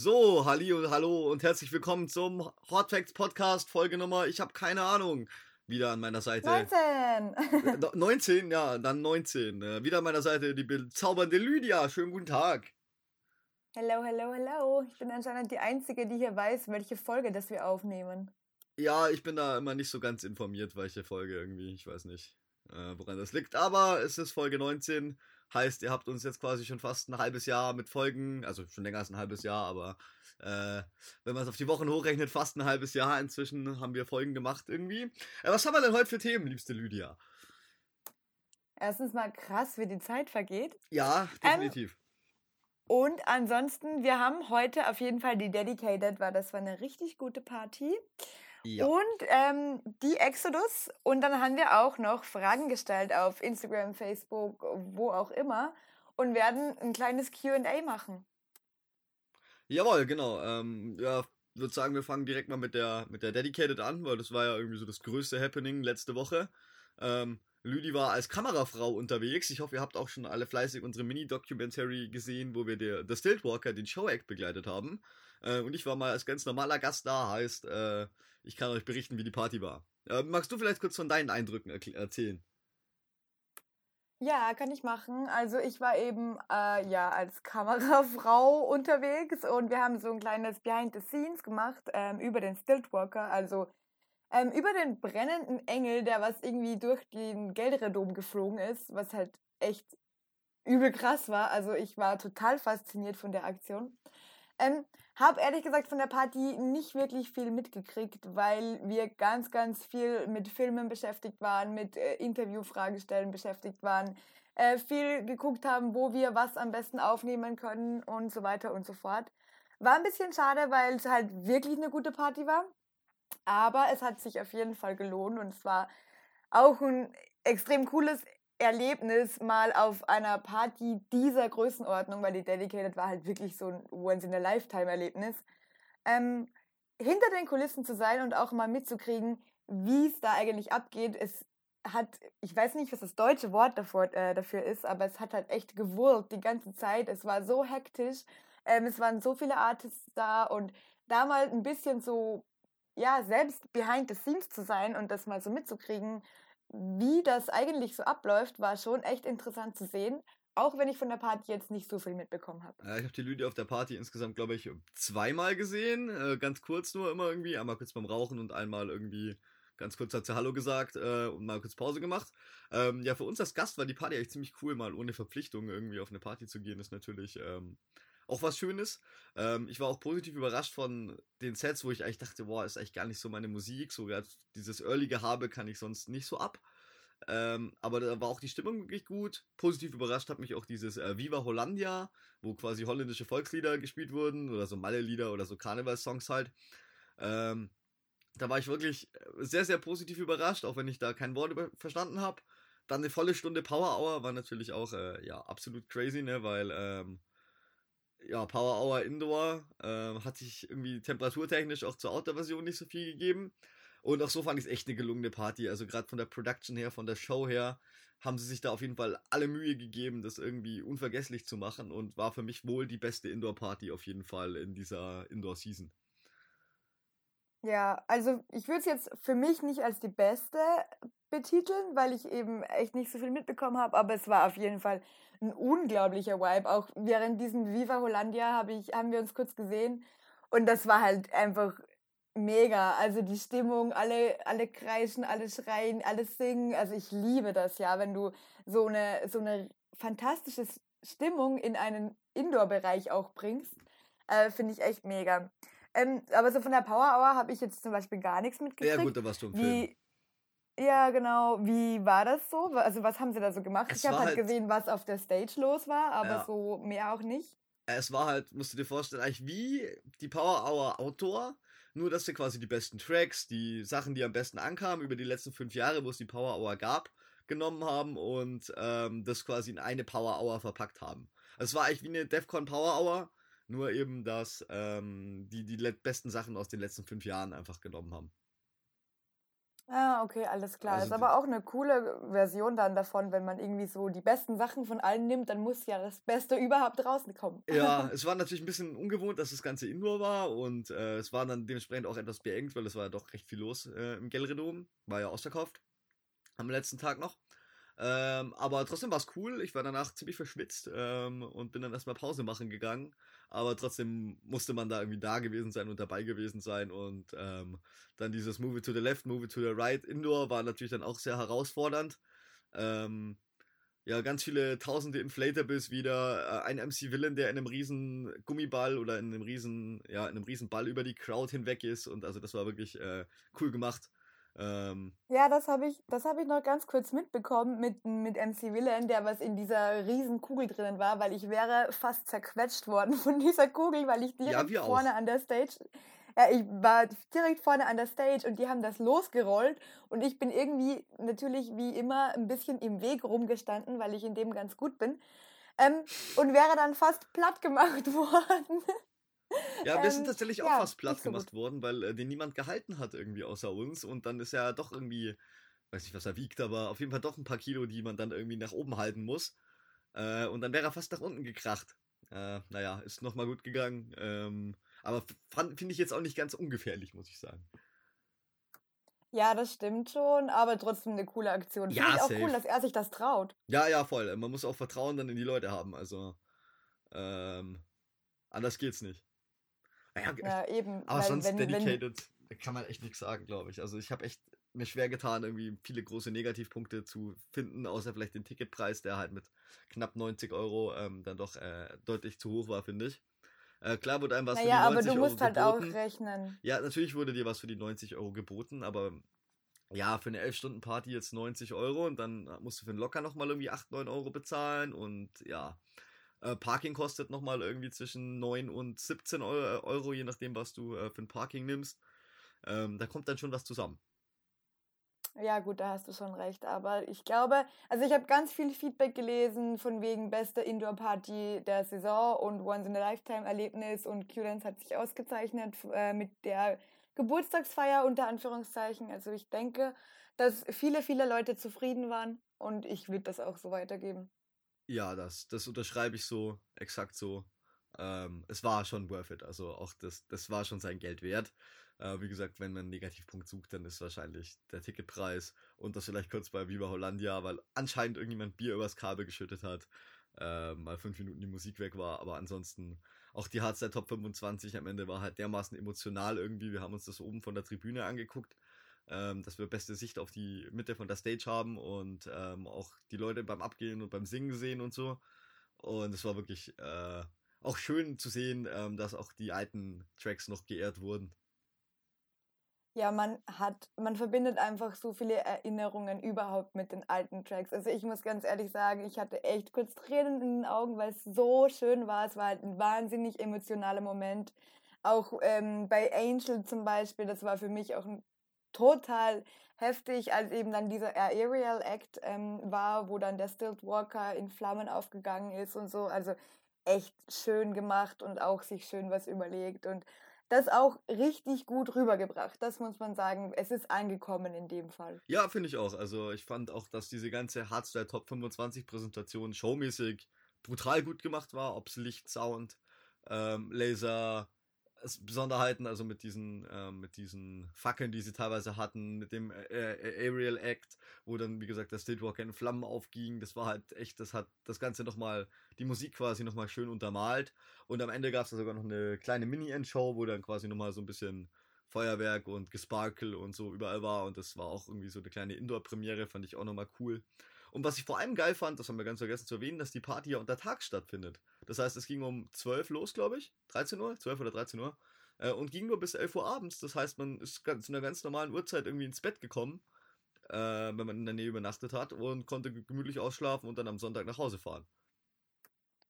So, halli und hallo und herzlich willkommen zum Hot Facts Podcast Folge Nummer, ich habe keine Ahnung, wieder an meiner Seite. 19! 19, ja, dann 19. Äh, wieder an meiner Seite die bezaubernde Lydia. Schönen guten Tag. Hello, hello, hello. Ich bin anscheinend die Einzige, die hier weiß, welche Folge das wir aufnehmen. Ja, ich bin da immer nicht so ganz informiert, welche Folge irgendwie, ich weiß nicht, äh, woran das liegt. Aber es ist Folge 19 Heißt, ihr habt uns jetzt quasi schon fast ein halbes Jahr mit Folgen, also schon länger als ein halbes Jahr, aber äh, wenn man es auf die Wochen hochrechnet, fast ein halbes Jahr inzwischen haben wir Folgen gemacht irgendwie. Äh, was haben wir denn heute für Themen, liebste Lydia? Erstens mal krass, wie die Zeit vergeht. Ja, definitiv. Ähm, und ansonsten, wir haben heute auf jeden Fall die Dedicated, weil das war eine richtig gute Party. Ja. Und ähm, die Exodus. Und dann haben wir auch noch Fragen gestellt auf Instagram, Facebook, wo auch immer. Und werden ein kleines QA machen. Jawohl, genau. Ähm, ja, würde sagen, wir fangen direkt mal mit der, mit der Dedicated an, weil das war ja irgendwie so das größte Happening letzte Woche. Ähm, Lüdi war als Kamerafrau unterwegs. Ich hoffe, ihr habt auch schon alle fleißig unsere Mini-Documentary gesehen, wo wir der, The Stiltwalker, den Show-Act, begleitet haben. Äh, und ich war mal als ganz normaler Gast da, heißt, äh, ich kann euch berichten, wie die Party war. Äh, magst du vielleicht kurz von deinen Eindrücken erzählen? Ja, kann ich machen. Also ich war eben äh, ja als Kamerafrau unterwegs und wir haben so ein kleines Behind the Scenes gemacht ähm, über den Stiltwalker, also ähm, über den brennenden Engel, der was irgendwie durch den Geldredom geflogen ist, was halt echt übel krass war. Also ich war total fasziniert von der Aktion. Ähm, hab ehrlich gesagt von der Party nicht wirklich viel mitgekriegt, weil wir ganz, ganz viel mit Filmen beschäftigt waren, mit äh, Interviewfragestellen beschäftigt waren, äh, viel geguckt haben, wo wir was am besten aufnehmen können und so weiter und so fort. War ein bisschen schade, weil es halt wirklich eine gute Party war. Aber es hat sich auf jeden Fall gelohnt und es war auch ein extrem cooles Erlebnis mal auf einer Party dieser Größenordnung, weil die Dedicated war halt wirklich so ein Once-in-a-Lifetime-Erlebnis, ähm, hinter den Kulissen zu sein und auch mal mitzukriegen, wie es da eigentlich abgeht. Es hat, ich weiß nicht, was das deutsche Wort davor, äh, dafür ist, aber es hat halt echt gewurlt die ganze Zeit. Es war so hektisch. Ähm, es waren so viele Artists da und da mal ein bisschen so, ja, selbst behind the scenes zu sein und das mal so mitzukriegen, wie das eigentlich so abläuft, war schon echt interessant zu sehen. Auch wenn ich von der Party jetzt nicht so viel mitbekommen habe. Ja, ich habe die Lydia auf der Party insgesamt, glaube ich, zweimal gesehen. Äh, ganz kurz nur immer irgendwie. Einmal kurz beim Rauchen und einmal irgendwie ganz kurz hat sie Hallo gesagt äh, und mal kurz Pause gemacht. Ähm, ja, für uns als Gast war die Party eigentlich ziemlich cool, mal ohne Verpflichtung irgendwie auf eine Party zu gehen, ist natürlich ähm, auch was Schönes. Ähm, ich war auch positiv überrascht von den Sets, wo ich eigentlich dachte, boah, ist eigentlich gar nicht so meine Musik. So dieses Early Gehabe kann ich sonst nicht so ab. Ähm, aber da war auch die Stimmung wirklich gut. Positiv überrascht hat mich auch dieses äh, Viva Hollandia, wo quasi holländische Volkslieder gespielt wurden oder so Malle-Lieder oder so Karnevalssongs halt. Ähm, da war ich wirklich sehr, sehr positiv überrascht, auch wenn ich da kein Wort verstanden habe. Dann eine volle Stunde Power Hour war natürlich auch äh, ja absolut crazy, ne, weil ähm, ja, Power Hour Indoor äh, hat sich irgendwie temperaturtechnisch auch zur Outdoor-Version nicht so viel gegeben. Und auch so fand ich es echt eine gelungene Party. Also gerade von der Production her, von der Show her, haben sie sich da auf jeden Fall alle Mühe gegeben, das irgendwie unvergesslich zu machen und war für mich wohl die beste Indoor-Party auf jeden Fall in dieser Indoor-Season. Ja, also ich würde es jetzt für mich nicht als die beste betiteln, weil ich eben echt nicht so viel mitbekommen habe, aber es war auf jeden Fall ein unglaublicher Vibe. Auch während diesem Viva Hollandia hab ich, haben wir uns kurz gesehen und das war halt einfach mega. Also die Stimmung, alle, alle kreischen, alle schreien, alle singen. Also ich liebe das ja, wenn du so eine, so eine fantastische Stimmung in einen Indoor-Bereich auch bringst. Äh, Finde ich echt mega. Ähm, aber so von der Power Hour habe ich jetzt zum Beispiel gar nichts mitgekriegt. Ja gut, da warst du im Wie, Film. Ja, genau. Wie war das so? Also was haben sie da so gemacht? Es ich habe halt, halt gesehen, was auf der Stage los war, aber ja. so mehr auch nicht. Es war halt, musst du dir vorstellen, eigentlich wie die Power Hour Outdoor, nur dass wir quasi die besten Tracks, die Sachen, die am besten ankamen über die letzten fünf Jahre, wo es die Power Hour gab, genommen haben und ähm, das quasi in eine Power Hour verpackt haben. Es war eigentlich wie eine DEFCON Power Hour, nur eben, dass ähm, die die besten Sachen aus den letzten fünf Jahren einfach genommen haben. Ah, okay, alles klar. Also ist aber auch eine coole Version dann davon, wenn man irgendwie so die besten Sachen von allen nimmt, dann muss ja das Beste überhaupt rauskommen. Ja, es war natürlich ein bisschen ungewohnt, dass das Ganze Indoor war und äh, es war dann dementsprechend auch etwas beengt, weil es war ja doch recht viel los äh, im Gelredom. War ja ausverkauft. Am letzten Tag noch. Ähm, aber trotzdem war es cool. Ich war danach ziemlich verschwitzt ähm, und bin dann erstmal Pause machen gegangen. Aber trotzdem musste man da irgendwie da gewesen sein und dabei gewesen sein. Und ähm, dann dieses Move to the Left, Move to the Right Indoor war natürlich dann auch sehr herausfordernd. Ähm, ja, ganz viele tausende Inflatables wieder. Äh, ein MC Villain, der in einem riesen Gummiball oder in einem riesen, ja, in einem riesen Ball über die Crowd hinweg ist. Und also das war wirklich äh, cool gemacht. Ähm, ja, das habe ich, das ich noch ganz kurz mitbekommen mit, mit MC Villain, der was in dieser riesen Kugel drinnen war, weil ich wäre fast zerquetscht worden von dieser Kugel, weil ich direkt ja, vorne auch. an der Stage, ja, ich war direkt vorne an der Stage und die haben das losgerollt und ich bin irgendwie natürlich wie immer ein bisschen im Weg rumgestanden, weil ich in dem ganz gut bin. Ähm, und wäre dann fast platt gemacht worden. Ja, wir sind ähm, tatsächlich auch ja, fast platt so gemacht gut. worden, weil äh, den niemand gehalten hat irgendwie außer uns und dann ist er doch irgendwie, weiß nicht, was er wiegt, aber auf jeden Fall doch ein paar Kilo, die man dann irgendwie nach oben halten muss. Äh, und dann wäre er fast nach unten gekracht. Äh, naja, ist nochmal gut gegangen. Ähm, aber finde ich jetzt auch nicht ganz ungefährlich, muss ich sagen. Ja, das stimmt schon, aber trotzdem eine coole Aktion. Finde ja, ich auch safe. cool, dass er sich das traut. Ja, ja, voll. Man muss auch Vertrauen dann in die Leute haben. Also, ähm, anders geht's nicht. Ja, ja eben. Aber sonst wenn, dedicated wenn, kann man echt nichts sagen, glaube ich. Also ich habe echt mir schwer getan, irgendwie viele große Negativpunkte zu finden, außer vielleicht den Ticketpreis, der halt mit knapp 90 Euro ähm, dann doch äh, deutlich zu hoch war, finde ich. Äh, klar wurde einem was naja, für die 90 Euro geboten. aber du musst Euro halt auch rechnen. Ja, natürlich wurde dir was für die 90 Euro geboten, aber ja, für eine 11-Stunden-Party jetzt 90 Euro und dann musst du für einen Locker nochmal irgendwie 8, 9 Euro bezahlen und ja, äh, Parking kostet nochmal irgendwie zwischen 9 und 17 Euro, Euro je nachdem, was du äh, für ein Parking nimmst. Ähm, da kommt dann schon was zusammen. Ja, gut, da hast du schon recht. Aber ich glaube, also ich habe ganz viel Feedback gelesen von wegen bester Indoor-Party der Saison und Once-in-a-Lifetime-Erlebnis und Q-Dance hat sich ausgezeichnet äh, mit der Geburtstagsfeier unter Anführungszeichen. Also ich denke, dass viele, viele Leute zufrieden waren und ich würde das auch so weitergeben. Ja, das, das unterschreibe ich so, exakt so. Ähm, es war schon worth it. Also auch das, das war schon sein Geld wert. Äh, wie gesagt, wenn man einen Negativpunkt sucht, dann ist wahrscheinlich der Ticketpreis und das vielleicht kurz bei Viva Hollandia, weil anscheinend irgendjemand Bier übers Kabel geschüttet hat, äh, mal fünf Minuten die Musik weg war, aber ansonsten auch die Hardstyle Top 25 am Ende war halt dermaßen emotional irgendwie. Wir haben uns das oben von der Tribüne angeguckt ähm, dass wir beste Sicht auf die Mitte von der Stage haben und ähm, auch die Leute beim Abgehen und beim Singen sehen und so. Und es war wirklich äh, auch schön zu sehen, ähm, dass auch die alten Tracks noch geehrt wurden. Ja, man hat, man verbindet einfach so viele Erinnerungen überhaupt mit den alten Tracks. Also ich muss ganz ehrlich sagen, ich hatte echt kurz Tränen in den Augen, weil es so schön war. Es war halt ein wahnsinnig emotionaler Moment. Auch ähm, bei Angel zum Beispiel, das war für mich auch ein total heftig, als eben dann dieser Aerial Act ähm, war, wo dann der Stilt Walker in Flammen aufgegangen ist und so. Also echt schön gemacht und auch sich schön was überlegt und das auch richtig gut rübergebracht. Das muss man sagen. Es ist angekommen in dem Fall. Ja, finde ich auch. Also ich fand auch, dass diese ganze Hardstyle Top 25 Präsentation showmäßig brutal gut gemacht war. Ob es Licht, Sound, ähm, Laser, Besonderheiten, also mit diesen, äh, mit diesen Fackeln, die sie teilweise hatten, mit dem äh, äh, Aerial Act, wo dann, wie gesagt, der Stillwalker in Flammen aufging. Das war halt echt, das hat das Ganze nochmal, die Musik quasi nochmal schön untermalt. Und am Ende gab es da sogar noch eine kleine Mini-End-Show, wo dann quasi nochmal so ein bisschen Feuerwerk und Gesparkel und so überall war. Und das war auch irgendwie so eine kleine Indoor-Premiere, fand ich auch nochmal cool. Und was ich vor allem geil fand, das haben wir ganz vergessen zu erwähnen, dass die Party ja unter Tag stattfindet. Das heißt, es ging um 12 los, glaube ich. 13 Uhr? 12 oder 13 Uhr. Äh, und ging nur bis 11 Uhr abends. Das heißt, man ist zu einer ganz normalen Uhrzeit irgendwie ins Bett gekommen, äh, wenn man in der Nähe übernachtet hat und konnte gemütlich ausschlafen und dann am Sonntag nach Hause fahren.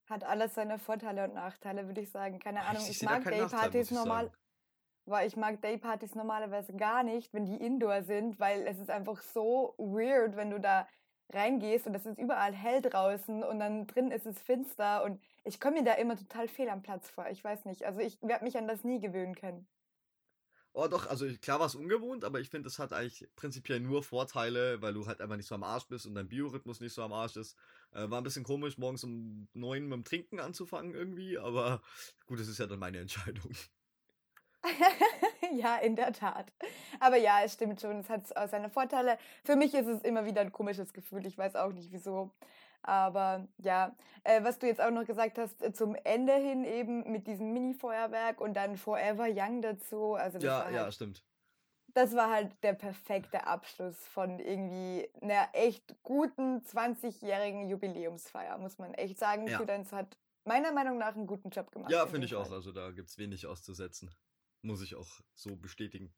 Hat alles seine Vorteile und Nachteile, würde ich sagen. Keine Ahnung, ich, ich mag Daypartys normal. Weil ich mag Daypartys normalerweise gar nicht, wenn die indoor sind, weil es ist einfach so weird, wenn du da reingehst und es ist überall hell draußen und dann drin ist es finster und ich komme mir da immer total fehl am Platz vor. Ich weiß nicht. Also ich werde mich an das nie gewöhnen können. Oh doch, also klar war es ungewohnt, aber ich finde, es hat eigentlich prinzipiell nur Vorteile, weil du halt einfach nicht so am Arsch bist und dein Biorhythmus nicht so am Arsch ist. Äh, war ein bisschen komisch, morgens um neun mit dem Trinken anzufangen irgendwie, aber gut, das ist ja dann meine Entscheidung. ja, in der Tat. Aber ja, es stimmt schon, es hat seine Vorteile. Für mich ist es immer wieder ein komisches Gefühl, ich weiß auch nicht wieso. Aber ja, äh, was du jetzt auch noch gesagt hast, äh, zum Ende hin eben mit diesem Mini-Feuerwerk und dann Forever Young dazu. Also ja, halt, ja, stimmt. Das war halt der perfekte Abschluss von irgendwie einer echt guten 20-jährigen Jubiläumsfeier, muss man echt sagen. Ja. Students hat meiner Meinung nach einen guten Job gemacht. Ja, finde ich Fall. auch. Also da gibt es wenig auszusetzen. Muss ich auch so bestätigen.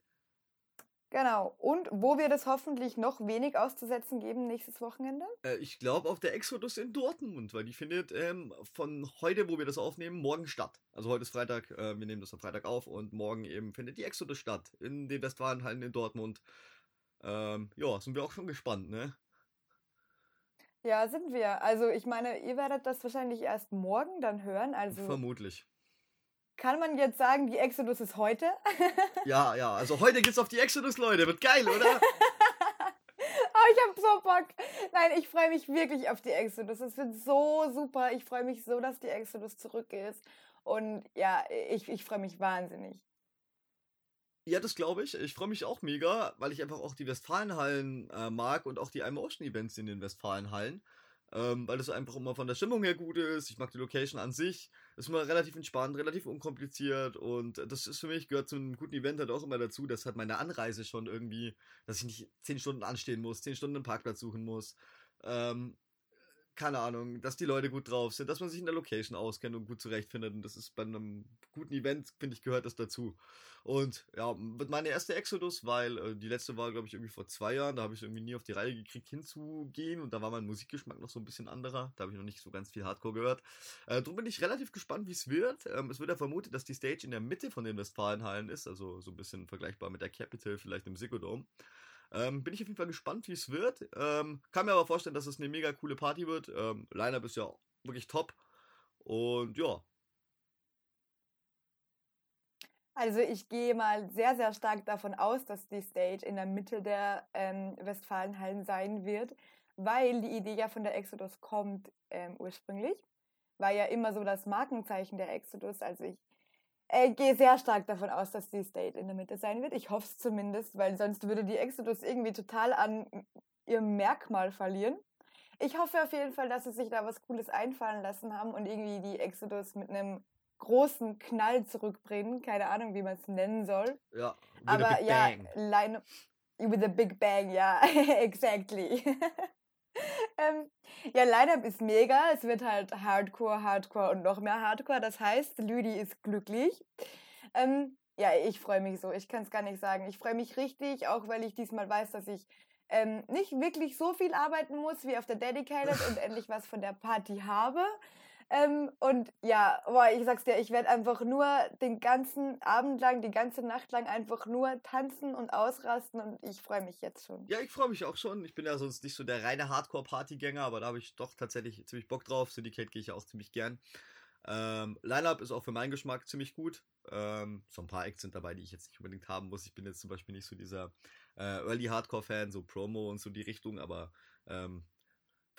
Genau. Und wo wir das hoffentlich noch wenig auszusetzen geben nächstes Wochenende? Äh, ich glaube auf der Exodus in Dortmund, weil die findet ähm, von heute, wo wir das aufnehmen, morgen statt. Also heute ist Freitag, äh, wir nehmen das am Freitag auf und morgen eben findet die Exodus statt in den Westfalenhallen in Dortmund. Ähm, ja, sind wir auch schon gespannt, ne? Ja, sind wir. Also ich meine, ihr werdet das wahrscheinlich erst morgen dann hören. Also Vermutlich. Kann man jetzt sagen, die Exodus ist heute? ja, ja, also heute geht's auf die Exodus, Leute. Wird geil, oder? oh, ich hab so Bock. Nein, ich freue mich wirklich auf die Exodus. Es wird so super. Ich freue mich so, dass die Exodus zurück ist. Und ja, ich, ich freue mich wahnsinnig. Ja, das glaube ich. Ich freue mich auch mega, weil ich einfach auch die Westfalenhallen äh, mag und auch die iMotion-Events in den Westfalenhallen ähm, weil es einfach immer von der Stimmung her gut ist. Ich mag die Location an sich. Ist immer relativ entspannt, relativ unkompliziert und das ist für mich, gehört zu einem guten Event halt auch immer dazu, dass halt meine Anreise schon irgendwie, dass ich nicht 10 Stunden anstehen muss, 10 Stunden einen Parkplatz suchen muss. Ähm, keine Ahnung, dass die Leute gut drauf sind, dass man sich in der Location auskennt und gut zurechtfindet. Und das ist bei einem guten Event, finde ich, gehört das dazu. Und ja, meine erste Exodus, weil äh, die letzte war, glaube ich, irgendwie vor zwei Jahren. Da habe ich irgendwie nie auf die Reihe gekriegt, hinzugehen. Und da war mein Musikgeschmack noch so ein bisschen anderer. Da habe ich noch nicht so ganz viel Hardcore gehört. Äh, darum bin ich relativ gespannt, wie es wird. Ähm, es wird ja vermutet, dass die Stage in der Mitte von den Westfalenhallen ist. Also so ein bisschen vergleichbar mit der Capital, vielleicht im Sigurdome. Ähm, bin ich auf jeden Fall gespannt, wie es wird. Ähm, kann mir aber vorstellen, dass es eine mega coole Party wird. Ähm, Line-Up ist ja wirklich top. Und ja, Also ich gehe mal sehr, sehr stark davon aus, dass die Stage in der Mitte der ähm, Westfalenhallen sein wird, weil die Idee ja von der Exodus kommt ähm, ursprünglich. War ja immer so das Markenzeichen der Exodus. Also ich äh, gehe sehr stark davon aus, dass die Stage in der Mitte sein wird. Ich hoffe es zumindest, weil sonst würde die Exodus irgendwie total an ihrem Merkmal verlieren. Ich hoffe auf jeden Fall, dass sie sich da was Cooles einfallen lassen haben und irgendwie die Exodus mit einem großen Knall zurückbringen. Keine Ahnung, wie man es nennen soll. Ja, aber ja, Line with a big bang, ja, exactly. ähm, ja, Line-Up ist mega. Es wird halt Hardcore, Hardcore und noch mehr Hardcore. Das heißt, Lüdi ist glücklich. Ähm, ja, ich freue mich so. Ich kann es gar nicht sagen. Ich freue mich richtig, auch weil ich diesmal weiß, dass ich ähm, nicht wirklich so viel arbeiten muss wie auf der Dedicated und endlich was von der Party habe. Ähm, und ja, boah, ich sag's dir, ich werde einfach nur den ganzen Abend lang, die ganze Nacht lang einfach nur tanzen und ausrasten und ich freue mich jetzt schon. Ja, ich freue mich auch schon. Ich bin ja sonst nicht so der reine Hardcore-Partygänger, aber da habe ich doch tatsächlich ziemlich Bock drauf. Syndicate gehe ich auch ziemlich gern. Ähm, Line-Up ist auch für meinen Geschmack ziemlich gut. Ähm, so ein paar Acts sind dabei, die ich jetzt nicht unbedingt haben muss. Ich bin jetzt zum Beispiel nicht so dieser äh, Early Hardcore-Fan, so Promo und so die Richtung, aber ähm,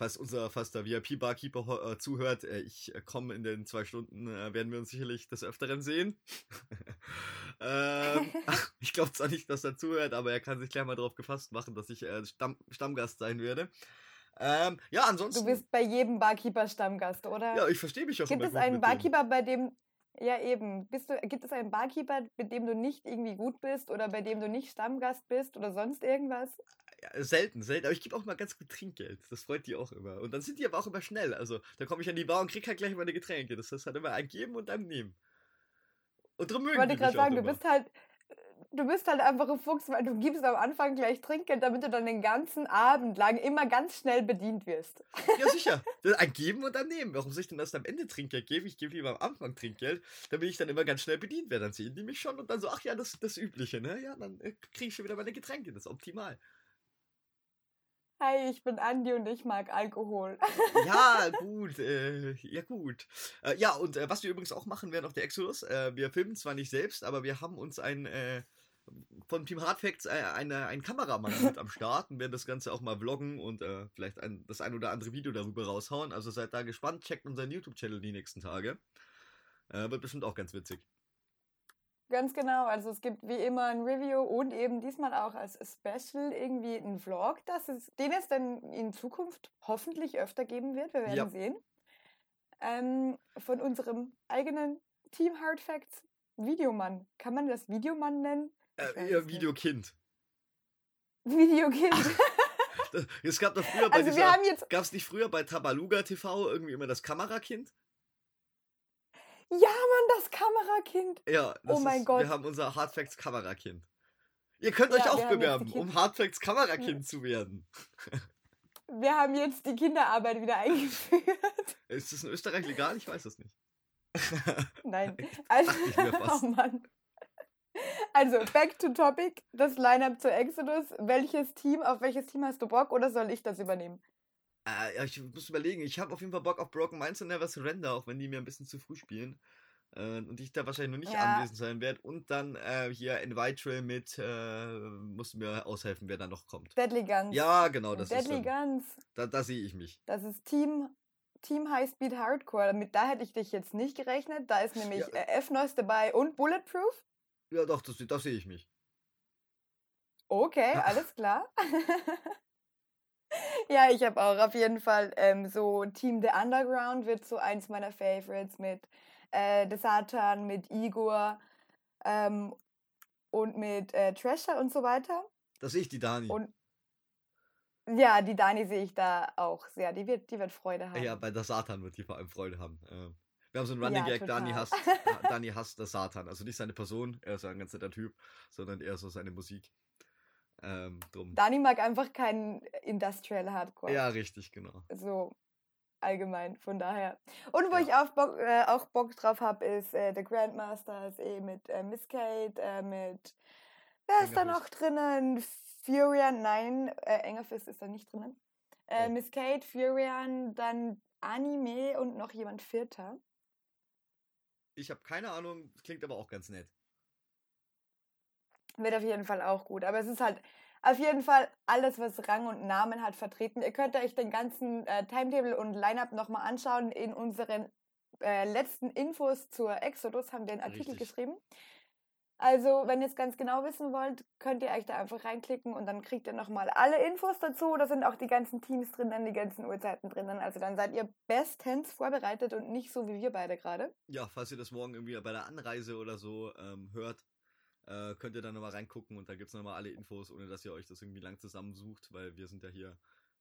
falls unser fast der VIP-Barkeeper äh, zuhört, äh, ich äh, komme in den zwei Stunden, äh, werden wir uns sicherlich des Öfteren sehen. ähm, ich glaube zwar nicht, dass er zuhört, aber er kann sich gleich mal darauf gefasst machen, dass ich äh, Stamm Stammgast sein werde. Ähm, ja, ansonsten. Du bist bei jedem Barkeeper Stammgast, oder? Ja, ich verstehe mich auch Gibt es einen Barkeeper, bei dem. Ja, eben. Bist du, gibt es einen Barkeeper, mit dem du nicht irgendwie gut bist oder bei dem du nicht Stammgast bist oder sonst irgendwas? Selten, selten. Aber ich gebe auch mal ganz gut Trinkgeld. Das freut die auch immer. Und dann sind die aber auch immer schnell. Also, da komme ich an die Bar und krieg halt gleich meine Getränke. Das heißt halt immer ein Geben und ein Nehmen. Und drum mögen Ich wollte gerade sagen, du bist halt, du bist halt einfach ein Fuchs, weil du gibst am Anfang gleich Trinkgeld, damit du dann den ganzen Abend lang immer ganz schnell bedient wirst. Ja, sicher. ein Geben und ein Nehmen. Warum soll ich denn erst am Ende Trinkgeld geben? Ich gebe lieber am Anfang Trinkgeld, damit ich dann immer ganz schnell bedient werde. Dann sehen die mich schon und dann so, ach ja, das ist das Übliche, ne? Ja, dann äh, kriege ich schon wieder meine Getränke. Das ist optimal. Hi, ich bin Andi und ich mag Alkohol. ja, gut, äh, ja gut. Äh, ja, und äh, was wir übrigens auch machen werden auf der Exodus, äh, wir filmen zwar nicht selbst, aber wir haben uns ein, äh, von Team Hardfacts äh, eine, ein Kameramann mit am Start und werden das Ganze auch mal vloggen und äh, vielleicht ein, das ein oder andere Video darüber raushauen. Also seid da gespannt, checkt unseren YouTube-Channel die nächsten Tage. Äh, wird bestimmt auch ganz witzig. Ganz genau. Also es gibt wie immer ein Review und eben diesmal auch als Special irgendwie ein Vlog, das es, den es dann in Zukunft hoffentlich öfter geben wird. Wir werden Ja. sehen. Ähm, von unserem eigenen Team Hard Facts Videomann. Kann man das Videomann nennen? Äh. Videokind. Videokind. Es gab doch früher bei Also wir dieser, haben jetzt. gab es nicht früher bei Tabaluga TV irgendwie immer das Kamerakind? Ja, Mann, das Kamerakind. Ja, das Oh mein ist, Gott. wir haben unser Hardfacts Kamerakind. Ihr könnt euch Ja, wir auch bewerben, um Hardfacts Kamerakind zu werden. Wir haben jetzt die Kinderarbeit wieder eingeführt. Ist das in Österreich legal? Ich weiß es nicht. Nein. Also, oh Mann. Also, back to topic. Das Line-Up zu Exodus. Welches Team, auf welches Team hast du Bock oder soll ich das übernehmen? Äh, ich muss überlegen. Ich habe auf jeden Fall Bock auf Broken Minds und Never Surrender, auch wenn die mir ein bisschen zu früh spielen. Äh, und ich da wahrscheinlich noch nicht Ja. anwesend sein werde. Und dann äh, hier Invite mit, äh, musst du mir aushelfen, wer da noch kommt. Deadly Guns. Ja, genau, das Deadly ist dann, Guns. da, da sehe ich mich. Das ist Team, Team High Speed Hardcore. Damit da hätte ich dich jetzt nicht gerechnet. Da ist nämlich Ja. äh, F-Noise dabei und Bulletproof. Ja, doch, das, da sehe ich mich. Okay, alles klar. ja, ich habe auch auf jeden Fall ähm, so Team The Underground wird so eins meiner Favorites mit äh, The Satan, mit Igor ähm, und mit äh, Thrasher und so weiter. Da sehe ich die Dani. Und ja, die Dani sehe ich da auch sehr. Die wird, die wird Freude haben. Ja, bei der Satan wird die vor allem Freude haben. Ähm, wir haben so einen Running Ja, Gag, Dani hasst, Dani hasst der Satan. Also nicht seine Person, er ist ein ganz netter Typ, sondern eher so seine Musik. Ähm, drum. Dani mag einfach keinen Industrial Hardcore. Ja, richtig, genau. so allgemein, von daher. Und wo Ja. ich auch Bock, äh, auch Bock drauf habe, ist äh, The Grandmasters, eh mit äh, Miss Kate, äh, mit wer ist da noch drinnen? Furian, nein, äh, Engerfist ist da nicht drinnen. Äh, Oh. Miss Kate, Furian, dann Anime und noch jemand Vierter. Ich habe keine Ahnung, klingt aber auch ganz nett. Wird auf jeden Fall auch gut. Aber es ist halt auf jeden Fall alles, was Rang und Namen hat, vertreten. Ihr könnt euch den ganzen äh, Timetable und Lineup nochmal anschauen. In unseren äh, letzten Infos zur Exodus haben wir einen Artikel Richtig. geschrieben. Also, wenn ihr es ganz genau wissen wollt, könnt ihr euch da einfach reinklicken und dann kriegt ihr nochmal alle Infos dazu. Da sind auch die ganzen Teams drinnen, die ganzen Uhrzeiten drinnen. Also dann seid ihr bestens vorbereitet und nicht so wie wir beide gerade. Ja, falls ihr das morgen irgendwie bei der Anreise oder so ähm, hört, äh, könnt ihr da nochmal reingucken und da gibt es nochmal alle Infos, ohne dass ihr euch das irgendwie lang zusammensucht, weil wir sind ja hier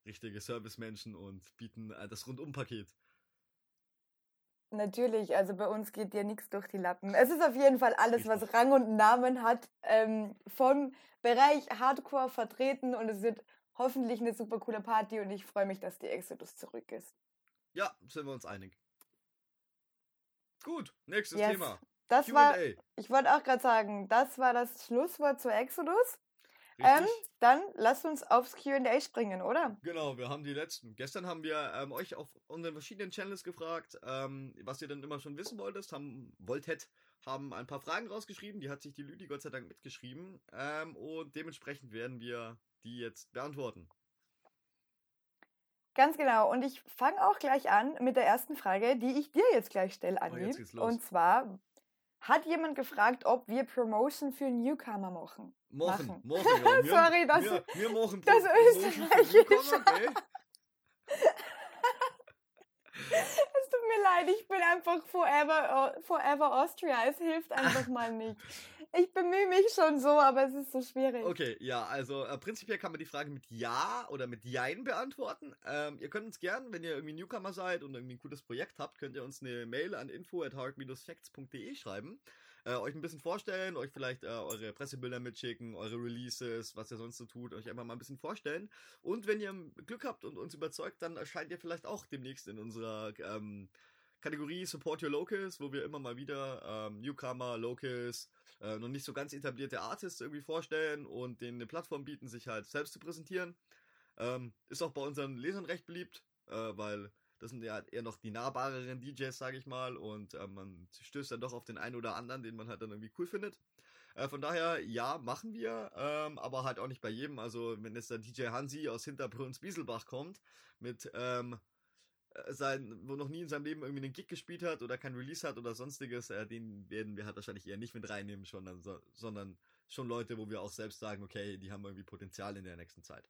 richtige Servicemenschen und bieten äh, das Rundumpaket. Natürlich, also bei uns geht dir nichts durch die Lappen. Es ist auf jeden Fall alles, was. Rang und Namen hat, ähm, vom Bereich Hardcore vertreten und es wird hoffentlich eine super coole Party und ich freue mich, dass die Exodus zurück ist. Ja, sind wir uns einig. Gut, nächstes Yes. Thema. Das war, ich wollte auch gerade sagen, das war das Schlusswort zur Exodus. Ähm, dann lasst uns aufs Q&A springen, oder? Genau, wir haben die letzten. Gestern haben wir ähm, euch auf unseren verschiedenen Channels gefragt, ähm, was ihr dann immer schon wissen wolltet, haben, wolltet, haben ein paar Fragen rausgeschrieben, die hat sich die Lüdi Gott sei Dank mitgeschrieben ähm, und dementsprechend werden wir die jetzt beantworten. Ganz genau. Und ich fange auch gleich an mit der ersten Frage, die ich dir jetzt gleich stelle, Anni. Oh. Und zwar hat jemand gefragt, ob wir Promotion für Newcomer machen. Mochen, Machen. mochen, ja. Wir, Sorry, das- wir, wir machen das Promotion für Österreichische. Es tut mir leid, ich bin einfach forever, forever Austria. Es hilft einfach mal nicht. Ich bemühe mich schon so, aber es ist so schwierig. Okay, ja, also äh, prinzipiell kann man die Frage mit Ja oder mit Jein beantworten. Ähm, ihr könnt uns gern, wenn ihr irgendwie Newcomer seid und irgendwie ein cooles Projekt habt, könnt ihr uns eine Mail an info at hard-facts.de schreiben. Äh, euch ein bisschen vorstellen, euch vielleicht äh, eure Pressebilder mitschicken, eure Releases, was ihr sonst so tut, euch einfach mal ein bisschen vorstellen. Und wenn ihr Glück habt und uns überzeugt, dann erscheint ihr vielleicht auch demnächst in unserer ähm, Kategorie Support Your Locals, wo wir immer mal wieder ähm, Newcomer, Locals, äh, noch nicht so ganz etablierte Artists irgendwie vorstellen und denen eine Plattform bieten, sich halt selbst zu präsentieren. Ähm, ist auch bei unseren Lesern recht beliebt, äh, weil das sind ja eher noch die nahbareren DJs, sage ich mal, und äh, man stößt dann doch auf den einen oder anderen, den man halt dann irgendwie cool findet. Äh, von daher, ja, machen wir, ähm, aber halt auch nicht bei jedem. Also, wenn jetzt der DJ Hansi aus Hinterbrunns-Bieselbach kommt, mit, ähm, äh, sein, wo noch nie in seinem Leben irgendwie einen Gig gespielt hat oder kein Release hat oder sonstiges, äh, den werden wir halt wahrscheinlich eher nicht mit reinnehmen, schon, so, sondern schon Leute, wo wir auch selbst sagen, okay, die haben irgendwie Potenzial in der nächsten Zeit.